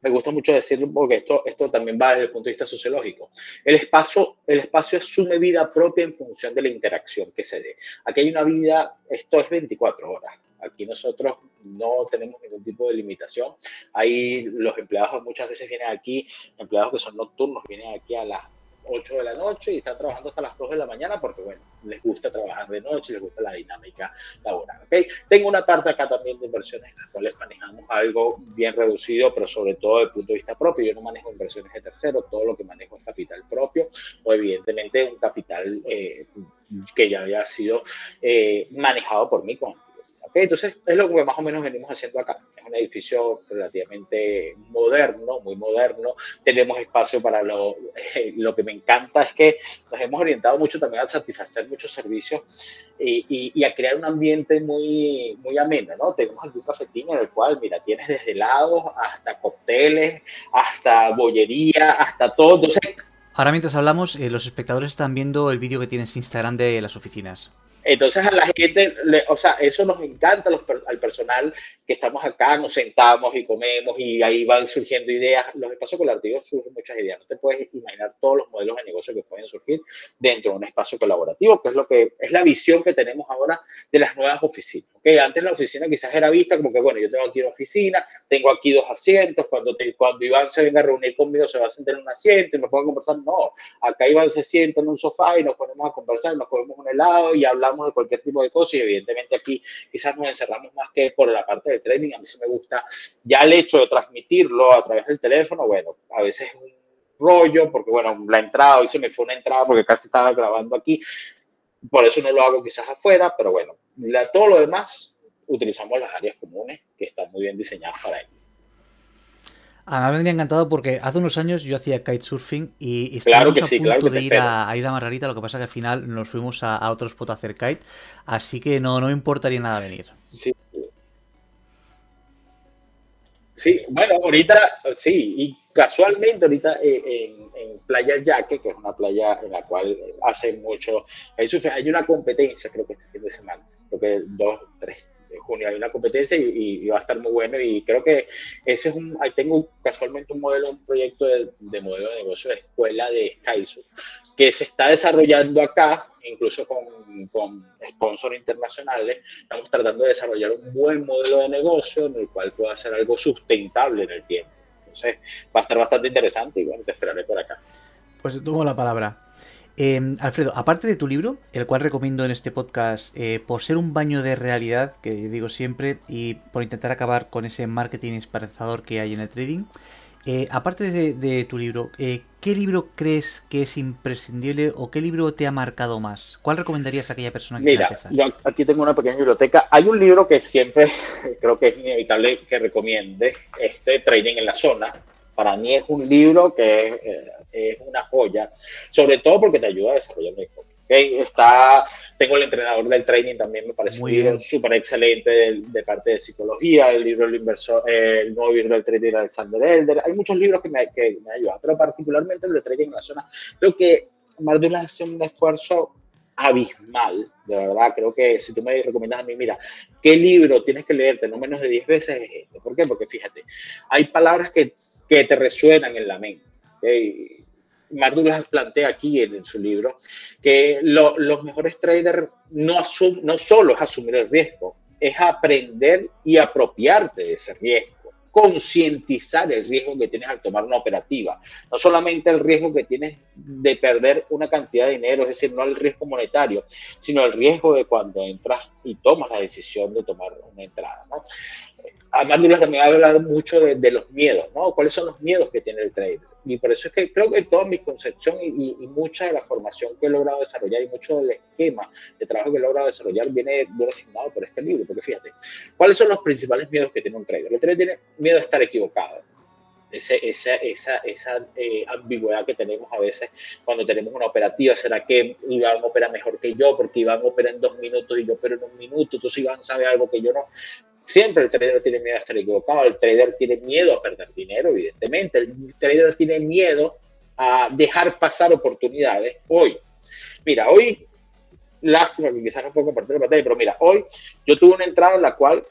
me gusta mucho decirlo porque esto, esto también va desde el punto de vista sociológico. El espacio, el espacio asume vida propia en función de la interacción que se dé. Aquí hay una vida, esto es 24 horas. Aquí nosotros no tenemos ningún tipo de limitación. Hay los empleados muchas veces vienen aquí, empleados que son nocturnos, vienen aquí a las 8 de la noche y están trabajando hasta las 2 de la mañana porque, bueno, les gusta trabajar de noche, les gusta la dinámica laboral. ¿okay? Tengo una parte acá también de inversiones en las cuales manejamos algo bien reducido, pero sobre todo desde el punto de vista propio. Yo no manejo inversiones de terceros, todo lo que manejo es capital propio o evidentemente un capital eh, que ya había sido eh, manejado por mí con entonces, es lo que más o menos venimos haciendo acá. Es un edificio relativamente moderno, muy moderno. Tenemos espacio para lo, eh, lo que me encanta es que nos hemos orientado mucho también a satisfacer muchos servicios y, y, a crear un ambiente muy, muy ameno, ¿no? Tenemos aquí un cafetín en el cual, mira, tienes desde helados hasta cócteles, hasta bollería, hasta todo. Entonces, Ahora mientras hablamos, eh, los espectadores están viendo el vídeo que tienes en Instagram de las oficinas. Entonces a la gente, le, o sea, eso nos encanta los, al personal que estamos acá, nos sentamos y comemos y ahí van surgiendo ideas. Los espacios colaborativos surgen muchas ideas. No te puedes imaginar todos los modelos de negocio que pueden surgir dentro de un espacio colaborativo, que es lo que es la visión que tenemos ahora de las nuevas oficinas. ¿okay? Antes la oficina quizás era vista como que, bueno, yo tengo aquí una oficina, tengo aquí dos asientos, cuando, te, cuando Iván se venga a reunir conmigo se va a sentar en un asiento y me puedo conversar. No, acá Iván se sienta en un sofá y nos ponemos a conversar, nos comemos un helado y hablamos de cualquier tipo de cosas y evidentemente aquí quizás nos encerramos más que por la parte de trading, a mí sí me gusta ya el hecho de transmitirlo a través del teléfono, bueno, a veces es un rollo, porque bueno, la entrada, hoy se me fue una entrada porque casi estaba grabando aquí, por eso no lo hago quizás afuera, pero bueno, la, todo lo demás utilizamos las áreas comunes que están muy bien diseñadas para ello. A mí me vendría encantado porque hace unos años yo hacía kitesurfing y estábamos claro a punto claro de ir a, a, ir a Margarita, lo que pasa que al final nos fuimos a, a otro spot a hacer kite, así que no, no me importaría nada venir. Sí. Sí, bueno, ahorita, sí, y casualmente ahorita eh, en, en, Playa Yaque, que es una playa en la cual hace mucho, hay una competencia, creo que este fin de semana, creo que dos, tres junio hay una competencia y, y, va a estar muy bueno y creo que ese es un, ahí tengo casualmente un modelo, un proyecto de, de modelo de negocio de escuela de Skysu que se está desarrollando acá, incluso con, con sponsors internacionales, estamos tratando de desarrollar un buen modelo de negocio en el cual pueda ser algo sustentable en el tiempo. Entonces, va a estar bastante interesante y bueno, te esperaré por acá. Pues tomo la palabra. Em, Alfredo, aparte de tu libro, el cual recomiendo en este podcast eh, por ser un baño de realidad, que digo siempre, y por intentar acabar con ese marketing esperanzador que hay en el trading, eh, aparte de, tu libro, eh, ¿qué libro crees que es imprescindible o qué libro te ha marcado más? ¿Cuál recomendarías a aquella persona que Mira, yo aquí tengo una pequeña biblioteca. Hay un libro que siempre creo que es inevitable que recomiende, este Trading en la Zona. Para mí es un libro que es es una joya, sobre todo porque te ayuda a desarrollar un ¿okay? Está, tengo el entrenador del trading también, me parece un libro súper excelente de, parte de psicología, el libro del inversor, el nuevo libro del trading de Alexander Elder, hay muchos libros que me, que me ayudan, pero particularmente el de trading en la zona, creo que Mardula hace un esfuerzo abismal, de verdad, creo que si tú me recomiendas a mí, mira, ¿qué libro tienes que leerte no menos de 10 veces? Este? ¿Por qué? Porque fíjate, hay palabras que, que te resuenan en la mente. ¿Okay? Douglas plantea aquí en, su libro que los mejores traders no, solo es asumir el riesgo, es aprender y apropiarte de ese riesgo concientizar el riesgo que tienes al tomar una operativa. No solamente el riesgo que tienes de perder una cantidad de dinero, es decir, no el riesgo monetario, sino el riesgo de cuando entras y tomas la decisión de tomar una entrada. ¿no? Además, también ha hablado mucho de, los miedos, ¿no? ¿Cuáles son los miedos que tiene el trader? Y por eso es que creo que toda mi concepción y, mucha de la formación que he logrado desarrollar y mucho del esquema de trabajo que he logrado desarrollar viene, viene asignado por este libro. Porque fíjate, ¿cuáles son los principales miedos que tiene un trader? El trader tiene miedo a estar equivocado. Ese, esa, esa, eh, ambigüedad que tenemos a veces cuando tenemos una operativa. ¿Será que Iván opera mejor que yo? Porque Iván opera en dos minutos y yo opero en un minuto. Entonces Iván sabe algo que yo no. Siempre el trader tiene miedo a estar equivocado, el trader tiene miedo a perder dinero, evidentemente, el trader tiene miedo a dejar pasar oportunidades. Hoy, mira, hoy, lástima que quizás no puedo compartir la pantalla, pero mira, hoy yo tuve una entrada en la cual,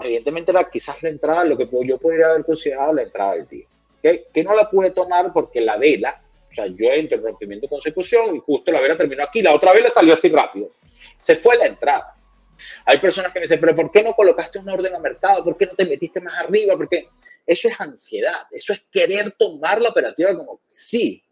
evidentemente era quizás la entrada, lo que yo podría haber considerado la entrada del día, que no la pude tomar porque la vela, o sea, yo entro en rompimiento de consecución y justo la vela terminó aquí, la otra vela salió así rápido, se fue la entrada. Hay personas que me dicen, pero ¿por qué no colocaste un orden a mercado? ¿Por qué no te metiste más arriba? Porque eso es ansiedad, eso es querer tomar la operativa como sí,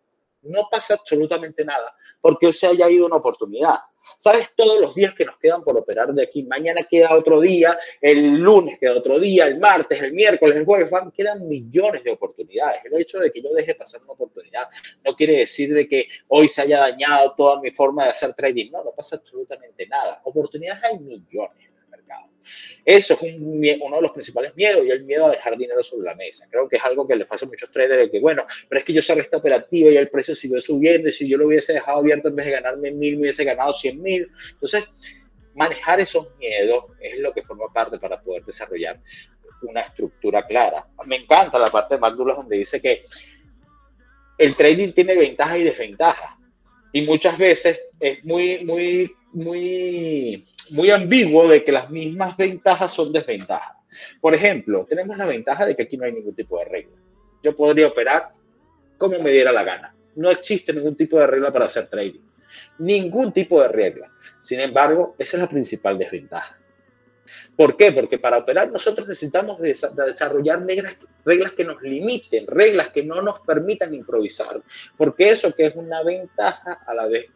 no pasa absolutamente nada porque se haya ido una oportunidad. Sabes todos los días que nos quedan por operar de aquí. Mañana queda otro día, el lunes queda otro día, el martes, el miércoles, el jueves, van, quedan millones de oportunidades. El hecho de que yo deje pasar una oportunidad no quiere decir de que hoy se haya dañado toda mi forma de hacer trading. No, no pasa absolutamente nada. Oportunidades hay millones. Eso es uno de los principales miedos y el miedo a dejar dinero sobre la mesa. Creo que es algo que les pasa a muchos traders de que, bueno, pero es que yo cerré esta operativa y el precio siguió subiendo y si yo lo hubiese dejado abierto en vez de ganarme mil, me hubiese ganado cien mil. Entonces, manejar esos miedos es lo que forma parte para poder desarrollar una estructura clara. Me encanta la parte de Mark donde dice que el trading tiene ventajas y desventajas. Y muchas veces es muy, muy, muy muy ambiguo de que las mismas ventajas son desventajas. Por ejemplo, tenemos la ventaja de que aquí no hay ningún tipo de regla. Yo podría operar como me diera la gana. No existe ningún tipo de regla para hacer trading. Ningún tipo de regla. Sin embargo, esa es la principal desventaja. ¿Por qué? Porque para operar nosotros necesitamos desarrollar reglas que nos limiten, reglas que no nos permitan improvisar. Porque eso que es una ventaja a la vez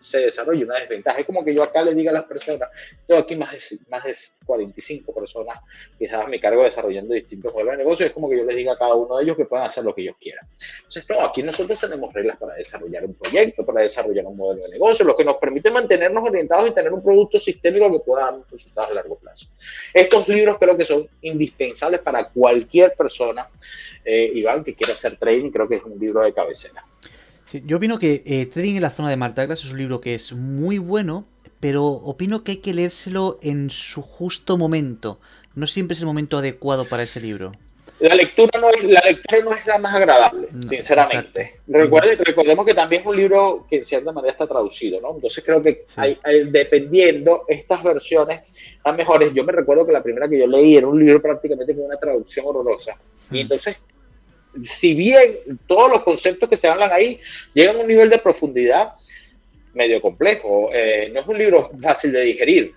se desarrolla una desventaja. Es como que yo acá le diga a las personas, tengo aquí más de, más de 45 personas quizás a mi cargo desarrollando distintos modelos de negocio, es como que yo les diga a cada uno de ellos que puedan hacer lo que ellos quieran. Entonces, no, aquí nosotros tenemos reglas para desarrollar un proyecto, para desarrollar un modelo de negocio, lo que nos permite mantenernos orientados y tener un producto sistémico que pueda dar resultados a largo plazo. Estos libros creo que son indispensables para cualquier persona, eh, Iván, que quiera hacer trading, creo que es un libro de cabecera yo opino que eh, Trading en la zona de Marta Douglas es un libro que es muy bueno, pero opino que hay que leérselo en su justo momento. No siempre es el momento adecuado para ese libro. La lectura no es la, lectura no es la más agradable, sinceramente. recordemos que también es un libro que en cierta manera está traducido, ¿no? Entonces creo que hay, dependiendo, estas versiones están mejores. Yo me recuerdo que la primera que yo leí era un libro prácticamente con una traducción horrorosa. Y entonces si bien todos los conceptos que se hablan ahí llegan a un nivel de profundidad medio complejo, eh, no es un libro fácil de digerir,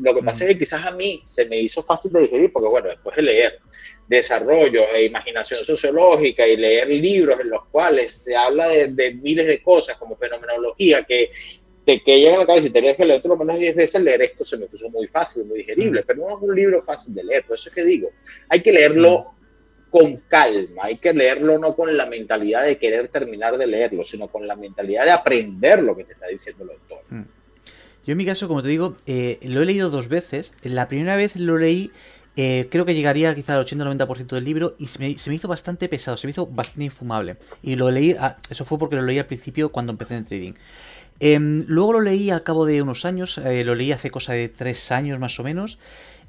Lo que pasa es que quizás a mí se me hizo fácil de digerir porque, bueno, después de leer desarrollo e imaginación sociológica y leer libros en los cuales se habla de, miles de cosas como fenomenología que te que llega a la cabeza y tenías que leer por lo menos 10 veces, leer esto se me puso muy fácil, muy digerible, pero no es un libro fácil de leer, por eso es que digo, hay que leerlo con calma, hay que leerlo no con la mentalidad de querer terminar de leerlo, sino con la mentalidad de aprender lo que te está diciendo el autor. Yo en mi caso, como te digo, eh, lo he leído dos veces. La primera vez lo leí, eh, creo que llegaría quizá al 80-90% del libro y se me, hizo bastante pesado, se me hizo bastante infumable. Y lo leí, ah, eso fue porque lo leí al principio cuando empecé en trading. Em, luego lo leí al cabo de unos años, eh, lo leí hace cosa de tres años más o menos.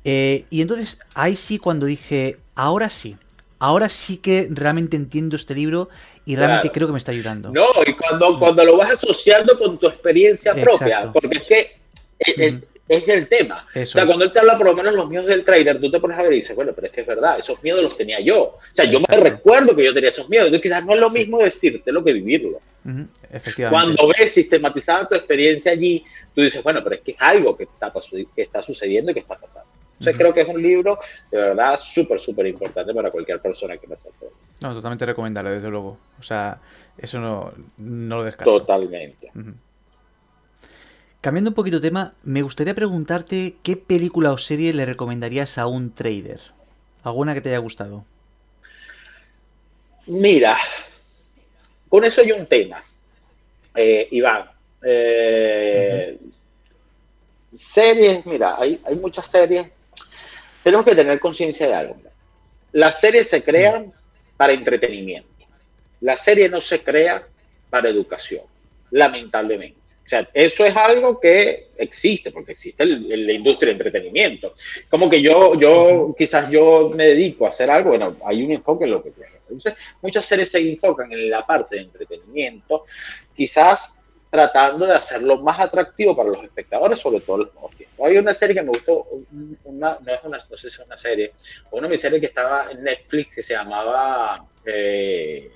y entonces ahí sí cuando dije, ahora sí, ahora sí que realmente entiendo este libro y realmente creo que me está ayudando. No, y cuando, cuando lo vas asociando con tu experiencia propia, porque es que es, el tema. o sea, cuando él te habla por lo menos los miedos del trader, tú te pones a ver y dices, bueno, pero es que es verdad, esos miedos los tenía yo. O sea, yo me recuerdo que yo tenía esos miedos. Entonces quizás no es lo mismo decirte lo que vivirlo. Efectivamente. Cuando ves sistematizada tu experiencia allí, tú dices, bueno, pero es que es algo que está, que está sucediendo y que está pasando. Entonces creo que es un libro de verdad súper, súper importante para cualquier persona que lo sepa. No, totalmente recomendable, desde luego. O sea, eso no, lo descarto. Totalmente. Cambiando un poquito de tema, me gustaría preguntarte qué película o serie le recomendarías a un trader. ¿Alguna que te haya gustado? Mira, con eso hay un tema, eh, Iván. Eh, series, mira, hay, hay muchas series tenemos que tener conciencia de algo. Las series se crean para entretenimiento. La serie no se crea para educación, lamentablemente. O sea, eso es algo que existe, porque existe la industria de entretenimiento. Como que yo, yo, quizás yo me dedico a hacer algo, bueno, hay un enfoque en lo que quiero hacer. Entonces, muchas series se enfocan en la parte de entretenimiento, quizás tratando de hacerlo más atractivo para los espectadores, sobre todo los nuevos tiempos. Hay una serie que me gustó, una, no, es una, no sé si es una serie, una series que estaba en Netflix que se llamaba, eh,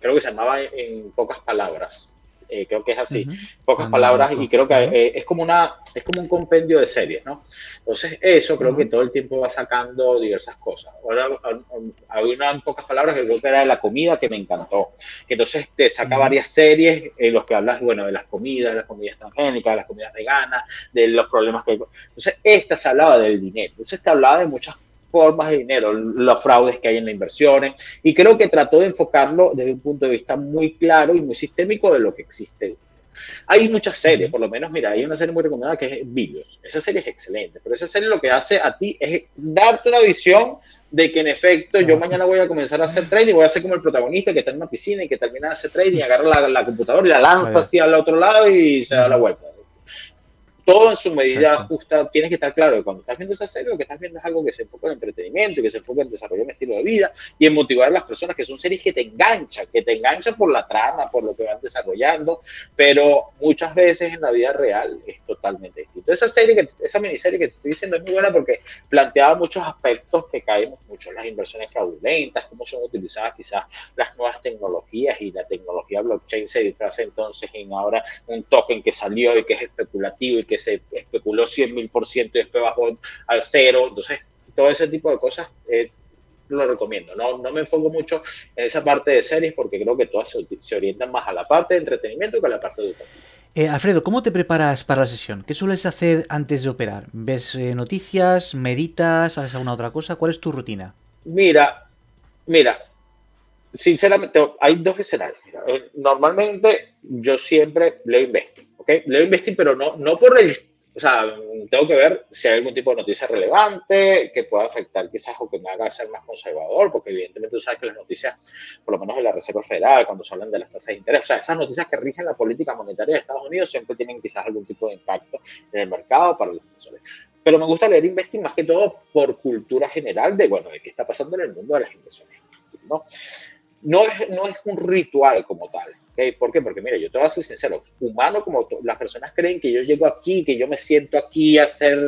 creo que se llamaba en pocas palabras, eh, creo que es así, pocas palabras, y creo que eh, es como una, es como un compendio de series, ¿no? Entonces, eso creo que todo el tiempo va sacando diversas cosas. Ahora, hay una en pocas palabras que creo que era de la comida que me encantó. Entonces, te saca varias series en los que hablas, bueno, de las comidas, de las comidas transgénicas, de las comidas veganas, de los problemas que. Entonces, esta se hablaba del dinero. Entonces, te hablaba de muchas formas de dinero, los fraudes que hay en las inversiones, y creo que trató de enfocarlo desde un punto de vista muy claro y muy sistémico de lo que existe. Hay muchas series, por lo menos, mira, hay una serie muy recomendada que es Videos. Esa serie es excelente, pero esa serie lo que hace a ti es darte una visión de que en efecto yo mañana voy a comenzar a hacer trading, voy a ser como el protagonista que está en una piscina y que termina de hacer trading, agarra la, la computadora y la lanza hacia el otro lado y se da la vuelta todo en su medida justa. Tienes que estar claro que cuando estás viendo esa serie, lo que estás viendo es algo que se enfoca en entretenimiento, que se enfoca en desarrollar un estilo de vida y en motivar a las personas, que son series que te enganchan, que te enganchan por la trama, por lo que van desarrollando, pero muchas veces en la vida real es totalmente distinto. Esa serie, que, esa miniserie que te estoy diciendo es muy buena porque planteaba muchos aspectos que caemos mucho, las inversiones fraudulentas, cómo son utilizadas quizás las nuevas tecnologías y la tecnología blockchain se disfraza entonces en ahora un token que salió y que es especulativo y que se especuló 100 mil por ciento y después bajó al cero. Entonces, todo ese tipo de cosas eh, lo recomiendo. No, no me enfoco mucho en esa parte de series porque creo que todas se, orientan más a la parte de entretenimiento que a la parte educativa. Eh, Alfredo, ¿cómo te preparas para la sesión? ¿Qué sueles hacer antes de operar? ¿Ves eh, noticias? ¿Meditas? ¿Haces alguna otra cosa? ¿Cuál es tu rutina? Mira, mira, sinceramente hay dos escenarios. normalmente yo siempre leo investo Leo investing, pero no, no por el, o sea, tengo que ver si hay algún tipo de noticia relevante que pueda afectar quizás o que me haga ser más conservador, porque evidentemente tú sabes que las noticias, por lo menos de la Reserva Federal, cuando se hablan de las tasas de interés, o sea, esas noticias que rigen la política monetaria de Estados Unidos siempre tienen quizás algún tipo de impacto en el mercado para los inversores. Pero me gusta leer investing más que todo por cultura general de, bueno, de qué está pasando en el mundo de las inversiones. ¿no? No, es, no es un ritual como tal ¿Por qué? Porque mira, yo te voy a ser sincero, humano como las personas creen que yo llego aquí, que yo me siento aquí a hacer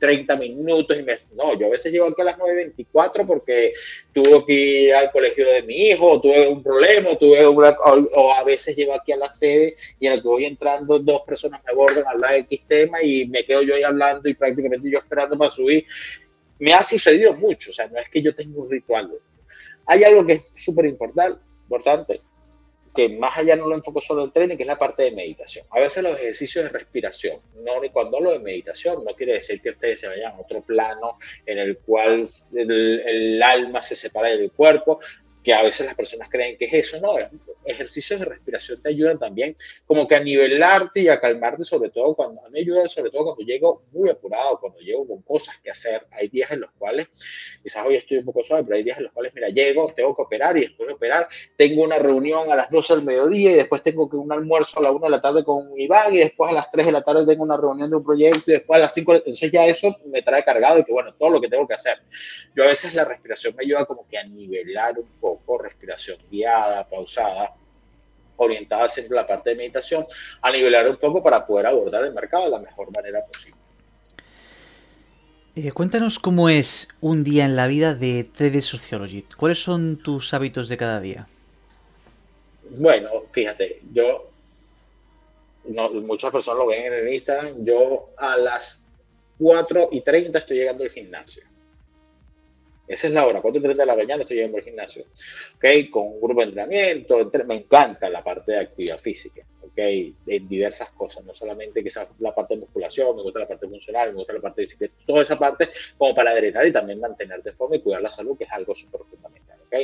30 minutos y me... No, yo a veces llego aquí a las 9.24 porque tuve que ir al colegio de mi hijo, tuve un problema, tuve o, a veces llego aquí a la sede y en el que voy entrando dos personas me abordan a hablar de X tema y me quedo yo ahí hablando y prácticamente yo esperando para subir me ha sucedido mucho, o sea, no es que yo tenga un ritual. Hay algo que es súper importante, que más allá no lo enfoco solo en el training, que es la parte de meditación. A veces los ejercicios de respiración, no ni cuando hablo de meditación, no quiere decir que ustedes se vayan a otro plano en el cual el, el alma se separa del cuerpo, que a veces las personas creen que es eso, no, ejercicios de respiración te ayudan también como que a nivelarte y a calmarte, sobre todo cuando, a mí ayuda sobre todo cuando llego muy apurado, cuando llego con cosas que hacer, hay días en los cuales, quizás hoy estoy un poco suave, pero hay días en los cuales, mira, llego, tengo que operar y después de operar tengo una reunión a las 12 del mediodía y después tengo que un almuerzo a la 1 de la tarde con Iván y después a las 3 de la tarde tengo una reunión de un proyecto y después a las 5, entonces ya eso me trae cargado y que bueno, todo lo que tengo que hacer. Yo a veces la respiración me ayuda como que a nivelar un poco respiración guiada, pausada, orientada siempre a la parte de meditación, a nivelar un poco para poder abordar el mercado de la mejor manera posible. Eh, cuéntanos cómo es un día en la vida de 3D Sociology. ¿Cuáles son tus hábitos de cada día? Bueno, fíjate, yo, muchas personas lo ven en el Instagram, yo a las 4 y 30 estoy llegando al gimnasio. Esa es la hora, 4 y 30 de la mañana estoy yendo al gimnasio, ¿ok? Con un grupo de entrenamiento, me encanta la parte de actividad física, ¿ok? En diversas cosas, no solamente quizás la parte de musculación, me gusta la parte funcional, me gusta la parte de bicicleta, toda esa parte como para drenar y también mantenerte de forma y cuidar la salud, que es algo súper fundamental, ¿ok?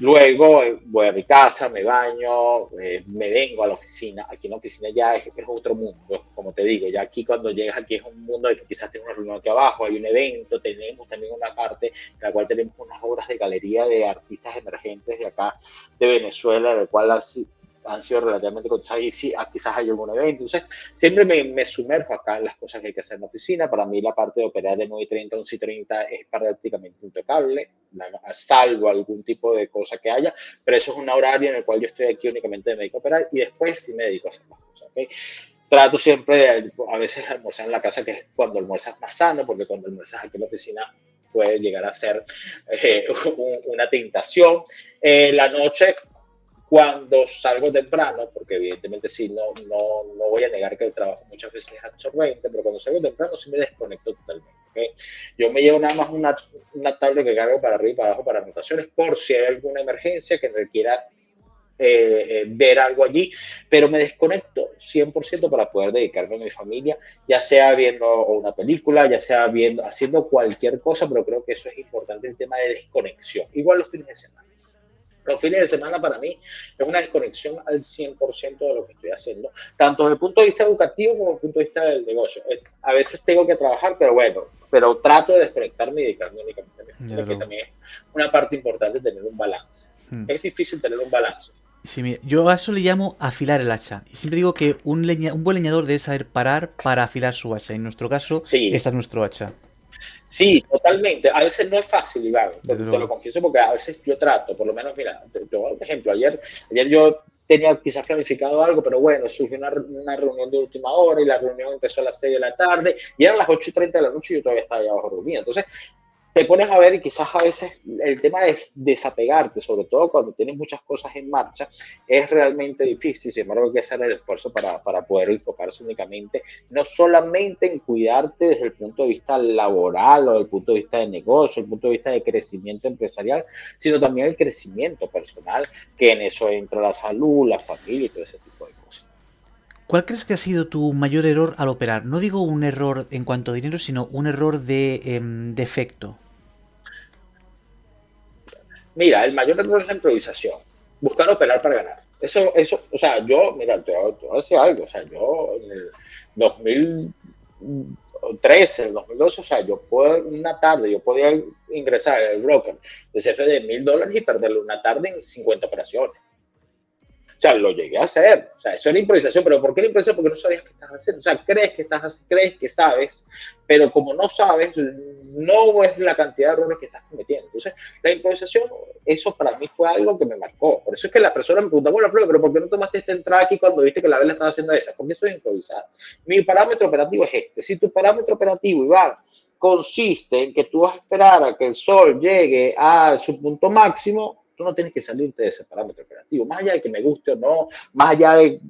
Luego eh, voy a mi casa, me baño, eh, me vengo a la oficina. Aquí en la oficina ya es, otro mundo, como te digo. Ya aquí cuando llegas aquí es un mundo de que quizás tengo una reunión aquí abajo, hay un evento, tenemos también una parte en la cual tenemos unas obras de galería de artistas emergentes de acá, de Venezuela, de cual así han sido relativamente cotizadas y sí, ah, quizás hay algún evento. Entonces, siempre me, me, sumerjo acá en las cosas que hay que hacer en la oficina. Para mí la parte de operar de 9.30 a 11.30 es prácticamente impecable, salvo algún tipo de cosa que haya, pero eso es un horario en el cual yo estoy aquí únicamente de médico operar y después sí me dedico a hacer más cosas. ¿okay? Trato siempre de, a veces, almorzar en la casa, que es cuando almuerzas más sano, porque cuando almuerzas aquí en la oficina puede llegar a ser eh, una tentación. Eh, la noche cuando salgo temprano, porque evidentemente sí, no, no, no voy a negar que el trabajo muchas veces es absorbente, pero cuando salgo temprano sí me desconecto totalmente. Yo me llevo nada más una, una tablet que cargo para arriba y para abajo para anotaciones por si hay alguna emergencia que requiera eh, eh, ver algo allí, pero me desconecto 100% para poder dedicarme a mi familia, ya sea viendo una película, ya sea viendo, haciendo cualquier cosa, pero creo que eso es importante el tema de desconexión. Igual los fines de semana los fines de semana para mí es una desconexión al 100% de lo que estoy haciendo, tanto desde el punto de vista educativo como desde el punto de vista del negocio. A veces tengo que trabajar, pero bueno, pero trato de desconectarme y dedicarme únicamente a mí, porque también es una parte importante tener un balance. Hmm. Es difícil tener un balance. Sí, yo a eso le llamo afilar el hacha. Y siempre digo que un, leña, un buen leñador debe saber parar para afilar su hacha. En nuestro caso, sí. esta es nuestro hacha. Sí, totalmente. A veces no es fácil, Iván. Te, te, lo confieso porque a veces yo trato, por lo menos, mira, yo, por ejemplo, ayer, ayer yo tenía quizás planificado algo, pero bueno, surgió una, una, reunión de última hora y la reunión empezó a las 6 de la tarde y eran las 8 y 30 de la noche y yo todavía estaba allá abajo dormido. Entonces, te pones a ver y quizás a veces el tema de desapegarte, sobre todo cuando tienes muchas cosas en marcha, es realmente difícil. Sin embargo, hay que hacer el esfuerzo para, para poder enfocarse únicamente, no solamente en cuidarte desde el punto de vista laboral o desde el punto de vista de negocio, el punto de vista de crecimiento empresarial, sino también el crecimiento personal, que en eso entra la salud, la familia y todo ese tipo de cosas. ¿Cuál crees que ha sido tu mayor error al operar? No digo un error en cuanto a dinero, sino un error de eh, defecto. Mira, el mayor error es la improvisación. Buscar operar para ganar. Eso, eso, o sea, yo, mira, te, voy a decir algo. O sea, yo en el 2013, en el 2012, o sea, yo puedo, una tarde, yo podía ingresar al broker de CF de mil dólares y perderle una tarde en 50 operaciones. O sea, lo llegué a hacer. O sea, eso era improvisación. ¿Pero por qué la improvisación? Porque no sabías qué estás haciendo. O sea, crees que estás crees que sabes, pero como no sabes, no es la cantidad de errores que estás cometiendo. Entonces, la improvisación, eso para mí fue algo que me marcó. Por eso es que la persona me pregunta, bueno, Flor, pero ¿por qué no tomaste esta entrada aquí cuando viste que la vela estaba haciendo esa? Porque eso es improvisar. Mi parámetro operativo es este. Si tu parámetro operativo, Iván, consiste en que tú vas a esperar a que el sol llegue a su punto máximo, tú no tienes que salirte de ese parámetro operativo, más allá de que me guste o no, más allá de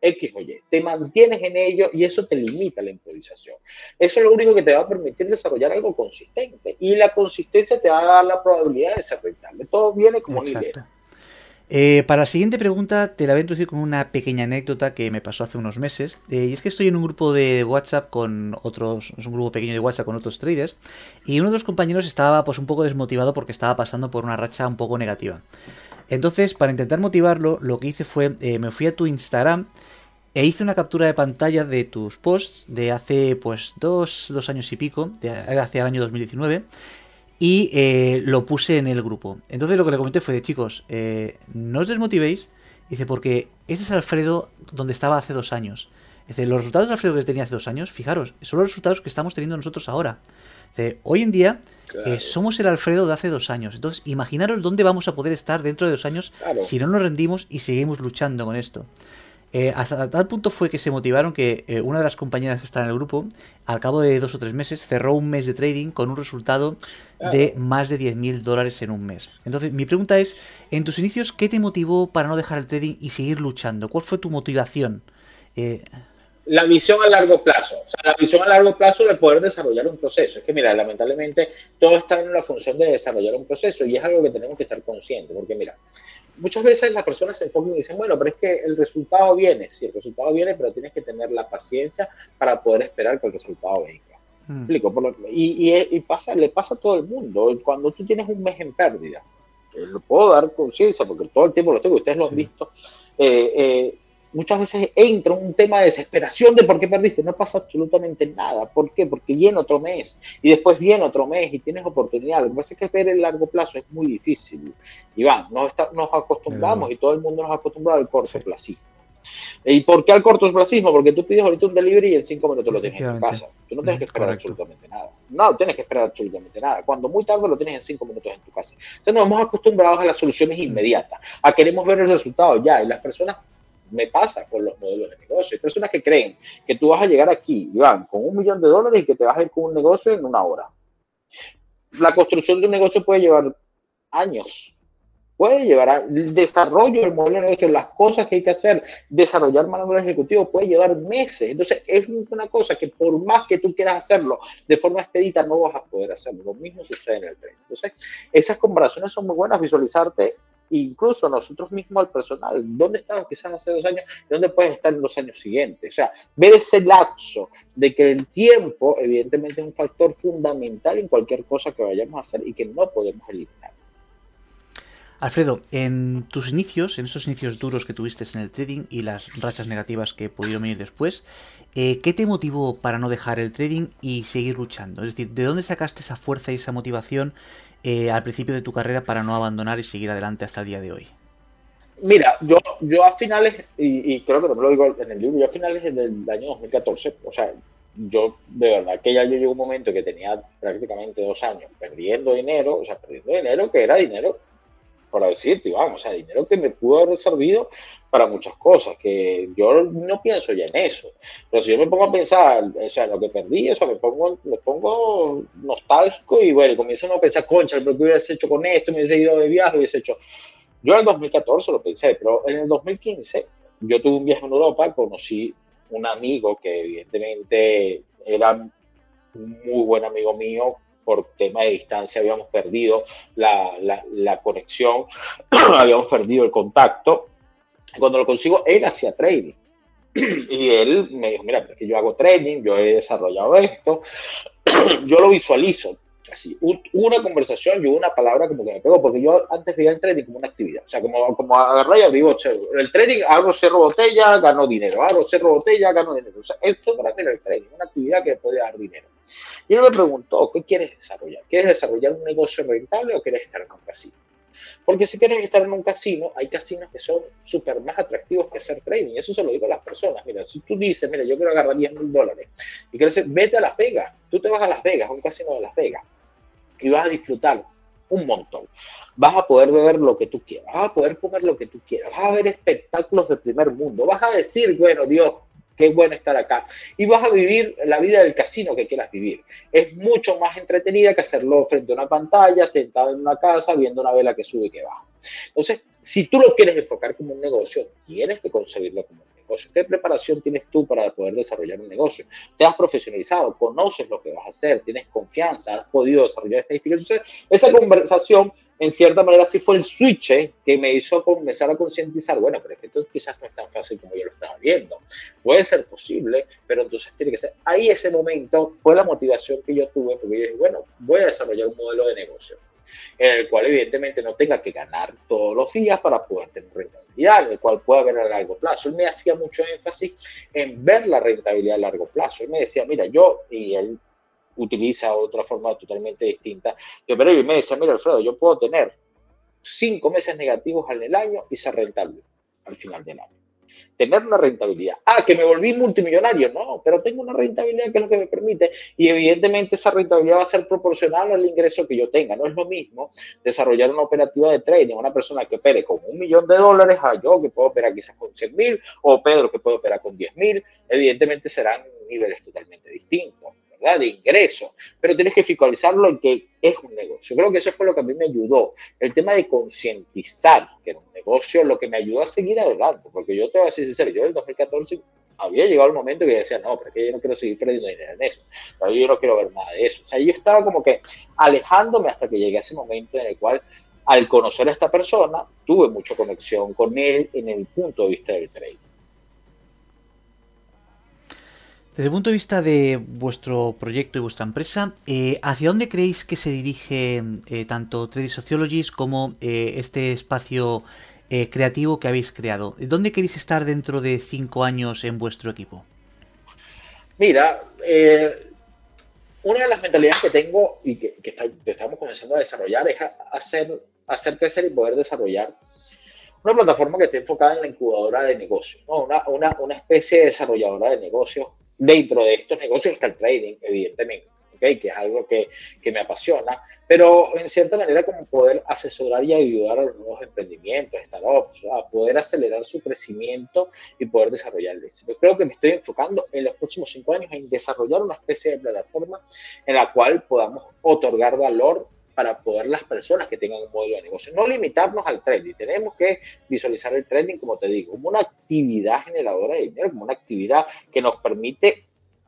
X o Y. Te mantienes en ello y eso te limita la improvisación. Eso es lo único que te va a permitir desarrollar algo consistente. Y la consistencia te va a dar la probabilidad de ser rentable. Todo viene como Exacto. Eh, para la siguiente pregunta te la voy a introducir con una pequeña anécdota que me pasó hace unos meses. Eh, y es que estoy en un grupo de WhatsApp con otros, es un grupo pequeño de WhatsApp con otros traders. Y uno de los compañeros estaba pues un poco desmotivado porque estaba pasando por una racha un poco negativa. Entonces, para intentar motivarlo, lo que hice fue, eh, me fui a tu Instagram e hice una captura de pantalla de tus posts de hace pues dos, dos años y pico, de, hacia el año 2019 y eh, lo puse en el grupo. Entonces lo que le comenté fue de chicos, eh, no os desmotivéis, dice, porque ese es Alfredo donde estaba hace dos años. Dice, los resultados de Alfredo que tenía hace dos años, fijaros, son los resultados que estamos teniendo nosotros ahora. Dice, hoy en día eh, somos el Alfredo de hace dos años. Entonces, imaginaros dónde vamos a poder estar dentro de dos años si no nos rendimos y seguimos luchando con esto. Eh, hasta tal punto fue que se motivaron que eh, una de las compañeras que está en el grupo, al cabo de dos o tres meses, cerró un mes de trading con un resultado de más de 10 mil dólares en un mes. Entonces, mi pregunta es, en tus inicios, ¿qué te motivó para no dejar el trading y seguir luchando? ¿Cuál fue tu motivación? Eh, la visión a largo plazo, o sea, la visión a largo plazo de poder desarrollar un proceso. Es que, mira, lamentablemente todo está en la función de desarrollar un proceso y es algo que tenemos que estar conscientes, porque, mira, muchas veces las personas se enfocan y dicen, bueno, pero es que el resultado viene, sí, el resultado viene, pero tienes que tener la paciencia para poder esperar que el resultado venga. Mm. ¿Explico? y, y, pasa, le pasa a todo el mundo. Cuando tú tienes un mes en pérdida, eh, lo puedo dar conciencia porque todo el tiempo lo tengo, ustedes lo han visto. Eh, eh, muchas veces entra un tema de desesperación de por qué perdiste. No pasa absolutamente nada. ¿Por qué? Porque viene otro mes y después viene otro mes y tienes oportunidad. Lo que pasa es que ver el largo plazo es muy difícil. Iván, nos, nos acostumbramos y todo el mundo nos acostumbra al cortoplacismo. ¿Y por qué al cortoplacismo? Porque tú pides ahorita un delivery y en cinco minutos lo tienes en tu casa. Tú no tienes que esperar absolutamente nada. No tienes que esperar absolutamente nada. Cuando muy tarde lo tienes en cinco minutos en tu casa. Entonces nos hemos acostumbrado a las soluciones inmediatas, a queremos ver el resultado ya. Y las personas me pasa con los modelos de negocio. Hay personas que creen que tú vas a llegar aquí, Iván, con un millón de dólares y que te vas a ir con un negocio en una hora. La construcción de un negocio puede llevar años. Puede llevar el desarrollo del modelo de negocio, las cosas que hay que hacer, desarrollar manual ejecutivo puede llevar meses. Entonces, es una cosa que por más que tú quieras hacerlo de forma expedita, no vas a poder hacerlo. Lo mismo sucede en el tren. Entonces, esas comparaciones son muy buenas, visualizarte incluso nosotros mismos al personal, ¿dónde estabas quizás hace dos años y dónde puedes estar en los años siguientes? O sea, ver ese lapso de que el tiempo evidentemente es un factor fundamental en cualquier cosa que vayamos a hacer y que no podemos eliminar. Alfredo, en tus inicios, en esos inicios duros que tuviste en el trading y las rachas negativas que pudieron venir después, eh, ¿qué te motivó para no dejar el trading y seguir luchando? Es decir, ¿de dónde sacaste esa fuerza y esa motivación eh, al principio de tu carrera para no abandonar y seguir adelante hasta el día de hoy? Mira, yo, yo a finales, y, creo que te lo digo en el libro, yo a finales del año 2014, o sea, yo de verdad que ya yo llegó un momento que tenía prácticamente dos años perdiendo dinero, o sea, perdiendo dinero que era dinero para decirte, vamos, o sea, dinero que me pudo haber servido para muchas cosas, que yo no pienso ya en eso. Pero si yo me pongo a pensar, o sea, lo que perdí, eso me pongo, me pongo nostálgico y bueno, comienzo a pensar, concha, pero ¿qué hubieras hecho con esto? Me hubiese ido de viaje, hubiese hecho. Yo en el 2014 lo pensé, pero en el 2015 yo tuve un viaje en Europa, conocí un amigo que evidentemente era un muy buen amigo mío, por tema de distancia habíamos perdido la, la, conexión, habíamos perdido el contacto. Cuando lo consigo, él hacía trading. Y él me dijo, mira, es que yo hago trading, yo he desarrollado esto, yo lo visualizo. Así, una conversación y una palabra como que me pegó, porque yo antes veía el trading como una actividad, o sea, como, como agarrar y el trading, hago cerro botella, gano dinero, hago cerro botella, gano dinero. O sea, esto para mí era el trading, una actividad que me dar dinero. Y él me preguntó, ¿qué quieres desarrollar? ¿Quieres desarrollar un negocio rentable o quieres estar en un casino? Porque si quieres estar en un casino, hay casinos que son súper más atractivos que hacer trading. Eso se lo digo a las personas. Mira, si tú dices, mira, yo quiero agarrar 10 mil dólares y quieres vete a Las Vegas. Tú te vas a Las Vegas, a un casino de Las Vegas, y vas a disfrutar un montón. Vas a poder beber lo que tú quieras, vas a poder comer lo que tú quieras, vas a ver espectáculos de primer mundo, vas a decir, bueno, Dios, qué bueno estar acá. Y vas a vivir la vida del casino que quieras vivir. Es mucho más entretenida que hacerlo frente a una pantalla, sentado en una casa, viendo una vela que sube y que baja. Entonces, si tú lo quieres enfocar como un negocio, tienes que conseguirlo como un negocio. ¿Qué preparación tienes tú para poder desarrollar un negocio? ¿Te has profesionalizado? ¿Conoces lo que vas a hacer? ¿Tienes confianza? ¿Has podido desarrollar estadísticas? Entonces, esa conversación en cierta manera sí fue el switch ¿eh? que me hizo comenzar a concientizar, bueno, pero es que esto quizás no es tan fácil como yo lo estaba viendo. Puede ser posible, pero entonces tiene que ser. Ahí ese momento fue la motivación que yo tuve, porque yo dije, bueno, voy a desarrollar un modelo de negocio en el cual evidentemente no tenga que ganar todos los días para poder tener rentabilidad, en el cual pueda ver a largo plazo. Él me hacía mucho énfasis en ver la rentabilidad a largo plazo. Él me decía, mira, yo, y él utiliza otra forma totalmente distinta. Yo, pero él me decía, mira, Alfredo, yo puedo tener cinco meses negativos en el año y ser rentable al final del año tener una rentabilidad. Ah, que me volví multimillonario, no, pero tengo una rentabilidad que es lo que me permite y evidentemente esa rentabilidad va a ser proporcional al ingreso que yo tenga. No es lo mismo desarrollar una operativa de trading, una persona que opere con un millón de dólares a yo que puedo operar quizás con 100 mil o Pedro que puede operar con 10 mil, evidentemente serán niveles totalmente distintos. De ingreso, pero tienes que fiscalizarlo en que es un negocio. Creo que eso fue lo que a mí me ayudó. El tema de concientizar que era un negocio, lo que me ayudó a seguir adelante, porque yo te voy a decir sincero, yo en el 2014 había llegado el momento que decía, no, pero es que yo no quiero seguir perdiendo dinero en eso, yo no quiero ver nada de eso. O sea, yo estaba como que alejándome hasta que llegué a ese momento en el cual, al conocer a esta persona, tuve mucha conexión con él en el punto de vista del trading. Desde el punto de vista de vuestro proyecto y vuestra empresa, eh, ¿hacia dónde creéis que se dirige eh, tanto Trade Sociologies como eh, este espacio creativo que habéis creado? ¿Dónde queréis estar dentro de cinco años en vuestro equipo? Mira, una de las mentalidades que tengo y que, estamos comenzando a desarrollar es hacer, hacer crecer y poder desarrollar una plataforma que esté enfocada en la incubadora de negocios, una, una, una especie de desarrolladora de negocios Dentro de estos negocios está el trading, evidentemente, ¿okay? que es algo que, que, me apasiona, pero en cierta manera como poder asesorar y ayudar a los nuevos emprendimientos, startups, a poder acelerar su crecimiento y poder desarrollarles. Yo creo que me estoy enfocando en los próximos cinco años en desarrollar una especie de plataforma en la cual podamos otorgar valor para poder las personas que tengan un modelo de negocio. No limitarnos al trading, tenemos que visualizar el trading, como te digo, como una actividad generadora de dinero, como una actividad que nos permite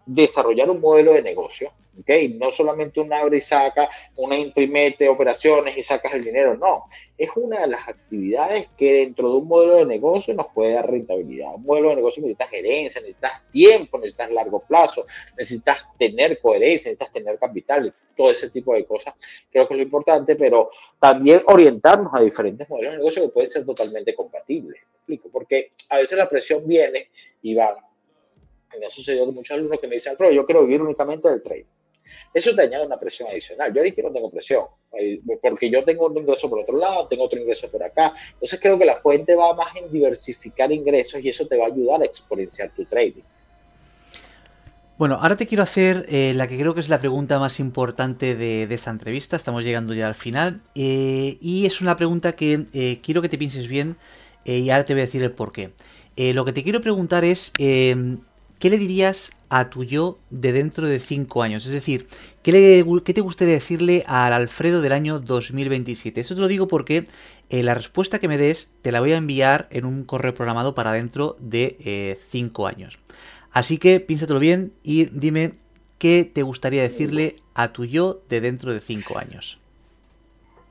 desarrollar un modelo de negocio ¿ok? No solamente un abre y saca, una imprimete operaciones y sacas el dinero, no. Es una de las actividades que dentro de un modelo de negocio nos puede dar rentabilidad. Un modelo de negocio necesitas gerencia, necesitas tiempo, necesitas largo plazo, necesitas tener coherencia, necesitas tener capital, todo ese tipo de cosas. Creo que es lo importante, pero también orientarnos a diferentes modelos de negocio que pueden ser totalmente compatibles. explico? Porque a veces la presión viene y va. Me ha sucedido con muchos alumnos que me dicen, yo quiero vivir únicamente del trading. Eso te añade una presión adicional. Yo que no tengo presión, eh, porque yo tengo un ingreso por otro lado, tengo otro ingreso por acá. Entonces creo que la fuente va más en diversificar ingresos y eso te va a ayudar a exponenciar tu trading. Bueno, ahora te quiero hacer eh, la que creo que es la pregunta más importante de, esta entrevista. Estamos llegando ya al final. Eh, y es una pregunta que quiero que te pienses bien y ahora te voy a decir el por qué. lo que te quiero preguntar es, ¿qué le dirías a tu yo de dentro de 5 años? Es decir, ¿qué, te gustaría decirle al Alfredo del año 2027? Eso te lo digo porque eh, la respuesta que me des te la voy a enviar en un correo programado para dentro de 5 eh, años. Así que piénsatelo bien y dime qué te gustaría decirle a tu yo de dentro de 5 años.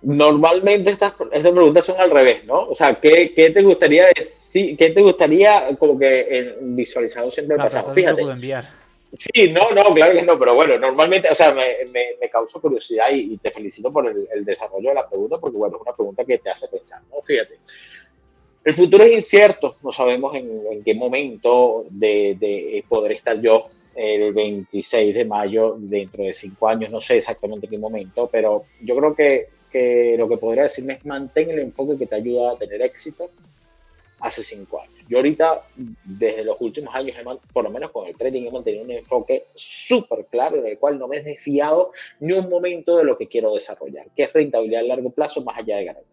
Normalmente estas, estas preguntas son al revés, ¿no? O sea, ¿qué, qué te gustaría decir? Sí, ¿qué te gustaría como que visualizado siempre el pasado? Fíjate. enviar. Sí, no, no, claro que no, pero bueno, normalmente, o sea, me, me, me causó curiosidad y, te felicito por el, desarrollo de la pregunta, porque bueno, es una pregunta que te hace pensar, ¿no? Fíjate. El futuro es incierto, no sabemos en, qué momento de, de, poder estar yo el 26 de mayo dentro de cinco años, no sé exactamente en qué momento, pero yo creo que, que lo que podría decirme es mantén el enfoque que te ayuda a tener éxito, hace cinco años. Yo ahorita, desde los últimos años, por lo menos con el trading, he mantenido un enfoque súper claro en el cual no me he desfiado ni un momento de lo que quiero desarrollar, que es rentabilidad a largo plazo más allá de ganar.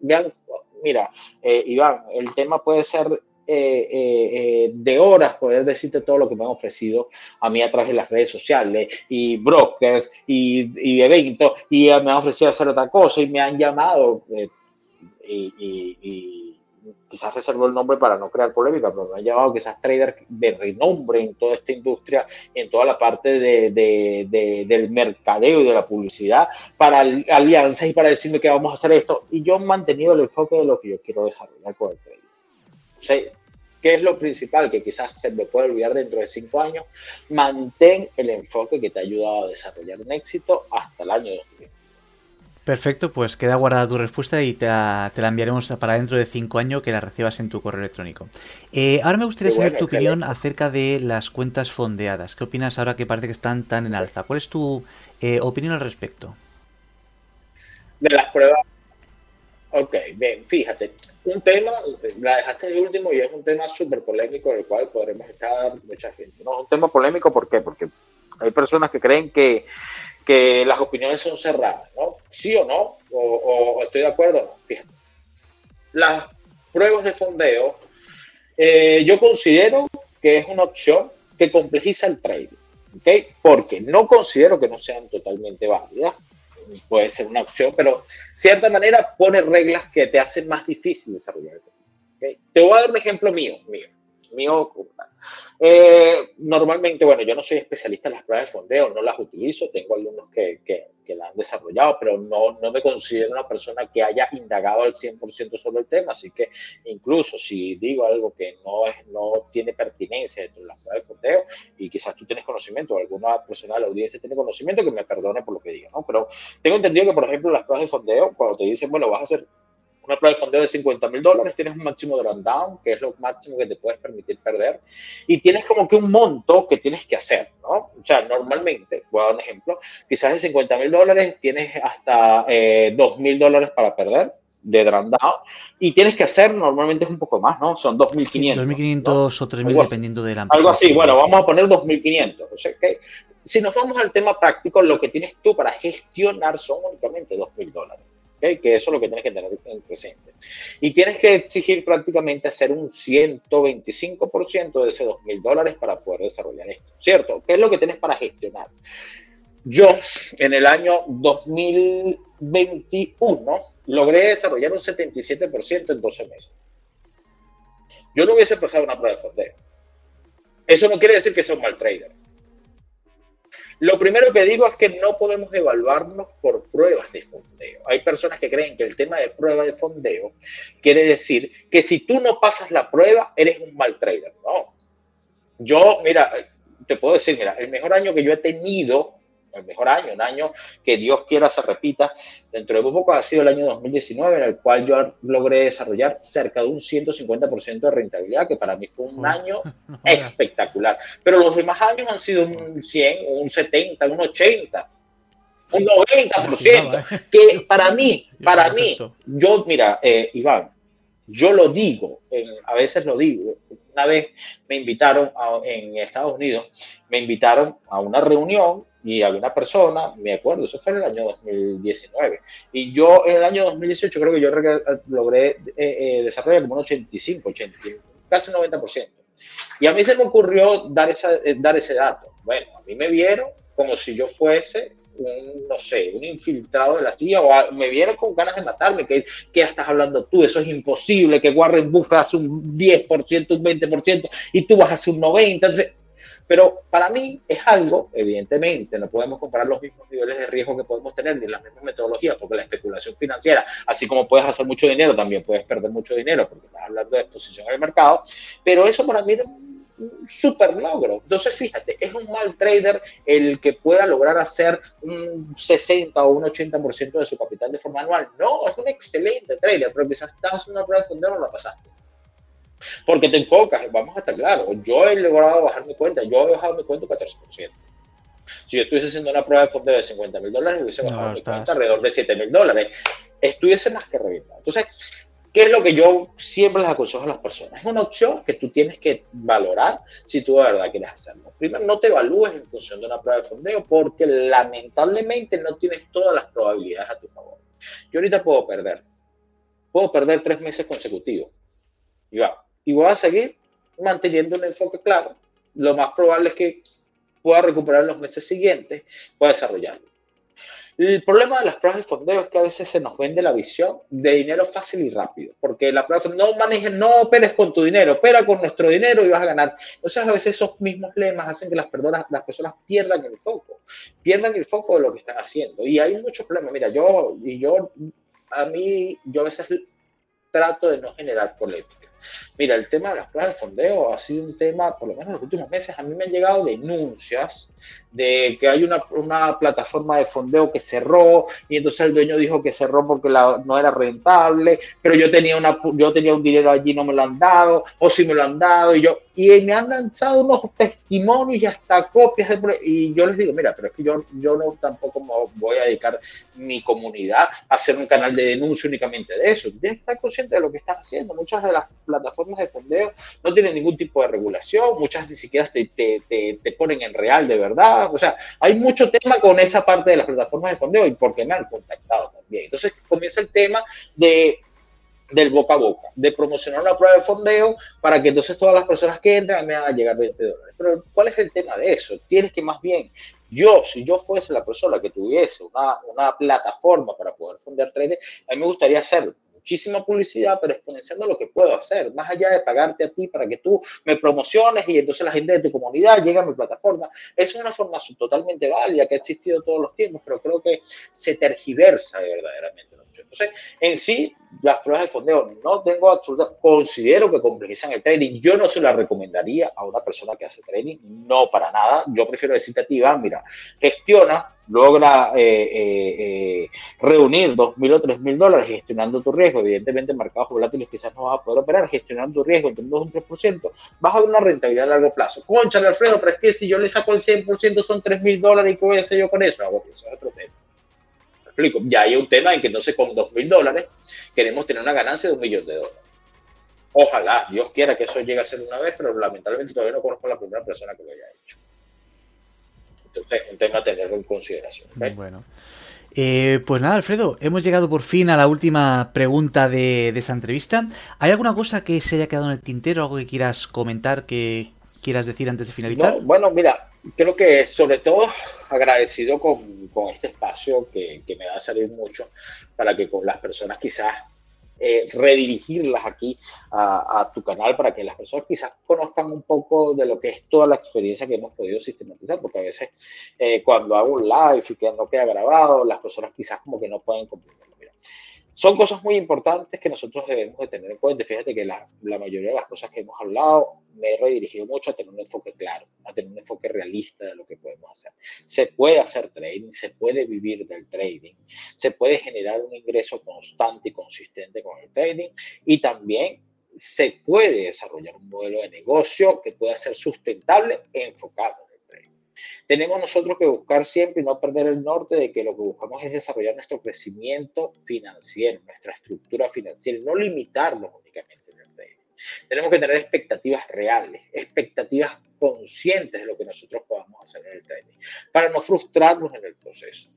Mira, eh, Iván, el tema puede ser eh, eh, de horas poder decirte todo lo que me han ofrecido a mí a través de las redes sociales y brokers y, y eventos y me han ofrecido hacer otra cosa y me han llamado y quizás reservo el nombre para no crear polémica, pero me han llamado quizás traders de renombre en toda esta industria, en toda la parte de, del mercadeo y de la publicidad, para alianzas y para decirme que vamos a hacer esto. Y yo he mantenido el enfoque de lo que yo quiero desarrollar con el trading. O sea, ¿Qué es lo principal que quizás se me puede olvidar dentro de cinco años? Mantén el enfoque que te ha ayudado a desarrollar un éxito hasta el año 2000. Perfecto, pues queda guardada tu respuesta y te la, enviaremos para dentro de cinco años que la recibas en tu correo electrónico. Eh, ahora me gustaría saber tu opinión acerca de las cuentas fondeadas. ¿Qué opinas ahora que parece que están tan en alza? ¿Cuál es tu eh, opinión al respecto? De las pruebas. Ok, bien, fíjate, un tema, la dejaste de último y es un tema súper polémico del cual podremos estar mucha gente. No, es un tema polémico, ¿por qué? Porque hay personas que creen que que las opiniones son cerradas, ¿no? Sí o no, o, estoy de acuerdo o no. Fíjate. Las pruebas de fondeo, eh, yo considero que es una opción que complejiza el trading, ¿ok? Porque no considero que no sean totalmente válidas, puede ser una opción, pero de cierta manera pone reglas que te hacen más difícil desarrollar el trading. Te voy a dar un ejemplo mío, mío, mío eh, normalmente, bueno, yo no soy especialista en las pruebas de fondeo, no las utilizo, tengo alumnos que, que, que las han desarrollado, pero no, no me considero una persona que haya indagado al 100% sobre el tema, así que incluso si digo algo que no, es, no tiene pertinencia dentro de las pruebas de fondeo y quizás tú tienes conocimiento o alguna persona de la audiencia tiene conocimiento, que me perdone por lo que diga, ¿no? Pero tengo entendido que, por ejemplo, las pruebas de fondeo, cuando te dicen, bueno, vas a hacer una prueba de fondeo de 50 mil dólares, tienes un máximo de rundown, que es lo máximo que te puedes permitir perder, y tienes como que un monto que tienes que hacer, ¿no? O sea, normalmente, voy a dar un ejemplo, quizás de 50 mil dólares tienes hasta eh, 2 mil dólares para perder de rundown, y tienes que hacer, normalmente es un poco más, ¿no? Son 2.500. Sí, 2.500 o 3.000 dependiendo de la Algo así, bueno, vamos a poner 2.500. O sea, que si nos vamos al tema práctico, lo que tienes tú para gestionar son únicamente 2.000 dólares que eso es lo que tienes que tener en presente. Y tienes que exigir prácticamente hacer un 125% de ese 2.000 dólares para poder desarrollar esto, ¿cierto? ¿Qué es lo que tienes para gestionar? Yo, en el año 2021, logré desarrollar un 77% en 12 meses. Yo no hubiese pasado una prueba de fondeo. Eso no quiere decir que sea un mal trader. Lo primero que digo es que no podemos evaluarnos por pruebas de fondeo. Hay personas que creen que el tema de prueba de fondeo quiere decir que si tú no pasas la prueba, eres un mal trader. No. Yo, mira, te puedo decir, mira, el mejor año que yo he tenido el mejor año, un año que Dios quiera se repita. Dentro de muy poco ha sido el año 2019, en el cual yo logré desarrollar cerca de un 150% de rentabilidad, que para mí fue un año espectacular. Pero los demás años han sido un 100, un 70, un 80 un 90%, que para mí, para mí, yo, mira, eh, Iván, yo lo digo, a veces lo digo, una vez me invitaron en Estados Unidos, me invitaron a una reunión y había una persona, me acuerdo, eso fue en el año 2019, y yo en el año 2018 creo que yo logré eh, eh, desarrollar como un 85, 80, casi un 90%. Y a mí se me ocurrió dar, esa, eh, dar ese dato. Bueno, a mí me vieron como si yo fuese un, no sé, un infiltrado de la CIA o me vieron con ganas de matarme, que, que estás hablando tú, eso es imposible, que Warren Buffett hace un 10%, un 20% y tú vas a hacer un 90%. Entonces, pero para mí es algo, evidentemente, no podemos comparar los mismos niveles de riesgo que podemos tener ni las mismas metodologías, porque la especulación financiera, así como puedes hacer mucho dinero, también puedes perder mucho dinero, porque estás hablando de exposición al mercado, pero eso para mí es un super logro. Entonces, fíjate, es un mal trader el que pueda lograr hacer un 60 o un 80% de su capital de forma anual. No, es un excelente trader, pero quizás estás en una prueba de no la pasaste. Porque te enfocas, vamos a estar claros, yo he logrado bajar mi cuenta, yo he bajado mi cuenta un 14%. Si yo estuviese haciendo una prueba de fondo de 50 mil dólares, hubiese bajado mi cuenta alrededor de 7 mil dólares. Estuviese más que reventado. Entonces, ¿qué es lo que yo siempre les aconsejo a las personas? Es una opción que tú tienes que valorar si tú de verdad quieres hacerlo. Primero, no te evalúes en función de una prueba de fondeo porque lamentablemente no tienes todas las probabilidades a tu favor. Yo ahorita puedo perder. Puedo perder tres meses consecutivos. Y va, y voy a seguir manteniendo un enfoque claro. Lo más probable es que pueda recuperar en los meses siguientes, pueda desarrollarlo. El problema de las pruebas de fondeo es que a veces se nos vende la visión de dinero fácil y rápido, porque la prueba no manejes, no operes con tu dinero, opera con nuestro dinero y vas a ganar. Entonces a veces esos mismos lemas hacen que las personas, las personas pierdan el foco, pierdan el foco de lo que están haciendo. Y hay muchos problemas. Mira, yo, y yo, a mí, yo a veces trato de no generar polémica Mira, el tema de las pruebas de fondeo ha sido un tema, por lo menos en los últimos meses, a mí me han llegado denuncias de que hay una, plataforma de fondeo que cerró y entonces el dueño dijo que cerró porque la, no era rentable, pero yo tenía, una, yo tenía un dinero allí no me lo han dado, o si me lo han dado, y yo, y me han lanzado unos testimonios y hasta copias de, y yo les digo, mira, pero es que yo, yo no tampoco voy a dedicar mi comunidad a hacer un canal de denuncia únicamente de eso. Tienes que estar consciente de lo que estás haciendo. Muchas de las plataformas de fondeo no tienen ningún tipo de regulación, muchas ni siquiera te, te, te, ponen en real de verdad. O sea, hay mucho tema con esa parte de las plataformas de fondeo y porque me han contactado también. Entonces comienza el tema de del boca a boca, de promocionar una prueba de fondeo para que entonces todas las personas que entran me hagan llegar 20 dólares. Pero ¿cuál es el tema de eso? Tienes que más bien, yo, si yo fuese la persona que tuviese una, una plataforma para poder fondear trading, a mí me gustaría hacerlo muchísima publicidad, pero exponenciando lo que puedo hacer, más allá de pagarte a ti para que tú me promociones y entonces la gente de tu comunidad llegue a mi plataforma. Es una formación totalmente válida que ha existido todos los tiempos, pero creo que se tergiversa verdaderamente. Entonces, en sí, las pruebas de fondeo no tengo absoluta, considero que complejizan el trading. Yo no se la recomendaría a una persona que hace trading, no para nada. Yo prefiero decirte a ti, va, mira, gestiona, logra eh, eh, eh, reunir dos mil o tres mil dólares gestionando tu riesgo. Evidentemente, en mercados volátiles quizás no vas a poder operar, gestionando tu riesgo entre un 2 y un 3%, vas a ver una rentabilidad a largo plazo. Concha, Alfredo, pero es que si yo le saco el 100% son tres mil dólares y qué voy a hacer yo con eso. eso es otro tema explico? Ya hay un tema en que entonces con dos mil dólares queremos tener una ganancia de un millón de dólares. Ojalá, Dios quiera que eso llegue a ser una vez, pero lamentablemente todavía no conozco a la primera persona que lo haya hecho. Entonces, un tema a tenerlo en consideración. Bueno. Eh, pues nada, Alfredo, hemos llegado por fin a la última pregunta de, de esta entrevista. ¿Hay alguna cosa que se haya quedado en el tintero, algo que quieras comentar, que quieras decir antes de finalizar? bueno, mira, creo que sobre todo agradecido con, con este espacio que, que, me va a salir mucho para que con las personas quizás eh, redirigirlas aquí a, a, tu canal para que las personas quizás conozcan un poco de lo que es toda la experiencia que hemos podido sistematizar, porque a veces eh, cuando hago un live y que no queda grabado, las personas quizás como que no pueden comprenderlo. Son cosas muy importantes que nosotros debemos de tener en cuenta. Fíjate que la, la, mayoría de las cosas que hemos hablado me he redirigido mucho a tener un enfoque claro, a tener un enfoque realista de lo que podemos hacer. Se puede hacer trading, se puede vivir del trading, se puede generar un ingreso constante y consistente con el trading y también se puede desarrollar un modelo de negocio que pueda ser sustentable e enfocado tenemos nosotros que buscar siempre y no perder el norte de que lo que buscamos es desarrollar nuestro crecimiento financiero, nuestra estructura financiera, no limitarnos únicamente en el trading. Tenemos que tener expectativas reales, expectativas conscientes de lo que nosotros podamos hacer en el trading, para no frustrarnos en el proceso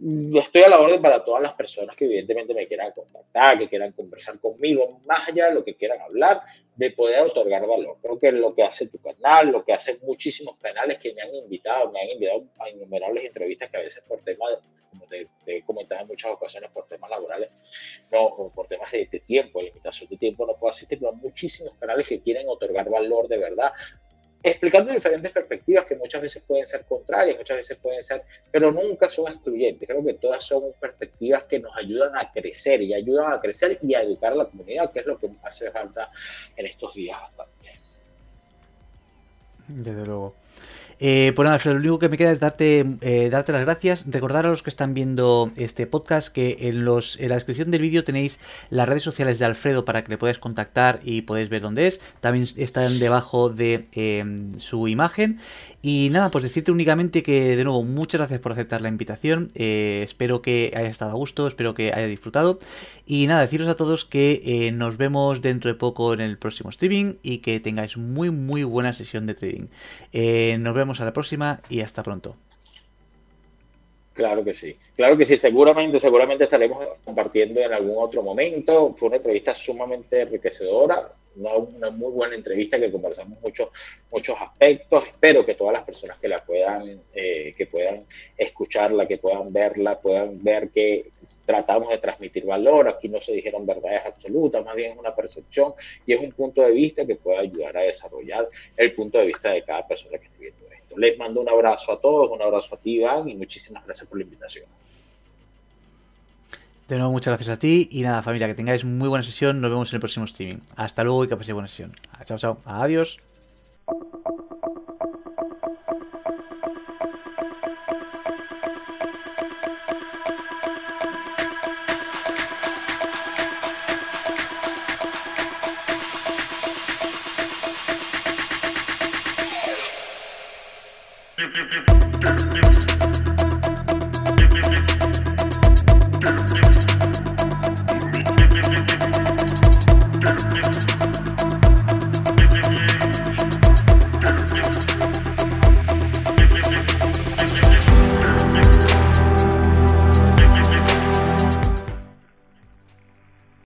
estoy a la orden para todas las personas que evidentemente me quieran contactar, que quieran conversar conmigo, más allá de lo que quieran hablar, de poder otorgar valor. Creo que lo que hace tu canal, lo que hacen muchísimos canales que me han invitado, me han invitado a innumerables entrevistas que a veces por temas, como te, he comentado en muchas ocasiones, por temas laborales, no, por temas de, de tiempo, limitación de tiempo, no puedo asistir, pero muchísimos canales que quieren otorgar valor de verdad explicando diferentes perspectivas que muchas veces pueden ser contrarias, muchas veces pueden ser, pero nunca son excluyentes. Creo que todas son perspectivas que nos ayudan a crecer y ayudan a crecer y a educar a la comunidad, que es lo que hace falta en estos días bastante. Desde luego. Eh, pues nada, Alfredo, lo único que me queda es darte, eh, darte las gracias. Recordar a los que están viendo este podcast que en, los, en la descripción del vídeo tenéis las redes sociales de Alfredo para que le podáis contactar y podéis ver dónde es. También están debajo de em, su imagen. Y nada, pues decirte únicamente que de nuevo muchas gracias por aceptar la invitación. Eh, espero que haya estado a gusto, espero que haya disfrutado. Y nada, deciros a todos que eh, nos vemos dentro de poco en el próximo streaming y que tengáis muy muy buena sesión de trading. Eh, nos vemos a la próxima y hasta pronto. Claro que sí, claro que sí, seguramente, seguramente estaremos compartiendo en algún otro momento. Fue una entrevista sumamente enriquecedora, una, muy buena entrevista que conversamos muchos muchos aspectos. Espero que todas las personas que la puedan, eh, que puedan escucharla, que puedan verla, puedan ver que tratamos de transmitir valor. Aquí no se dijeron verdades absolutas, más bien es una percepción y es un punto de vista que puede ayudar a desarrollar el punto de vista de cada persona que esté viendo esto. Les mando un abrazo a todos, un abrazo a ti, Iván, y muchísimas gracias por la invitación. De nuevo, muchas gracias a ti y nada, familia, que tengáis muy buena sesión. Nos vemos en el próximo streaming. Hasta luego y que paséis buena sesión. Chao, chao. Adiós.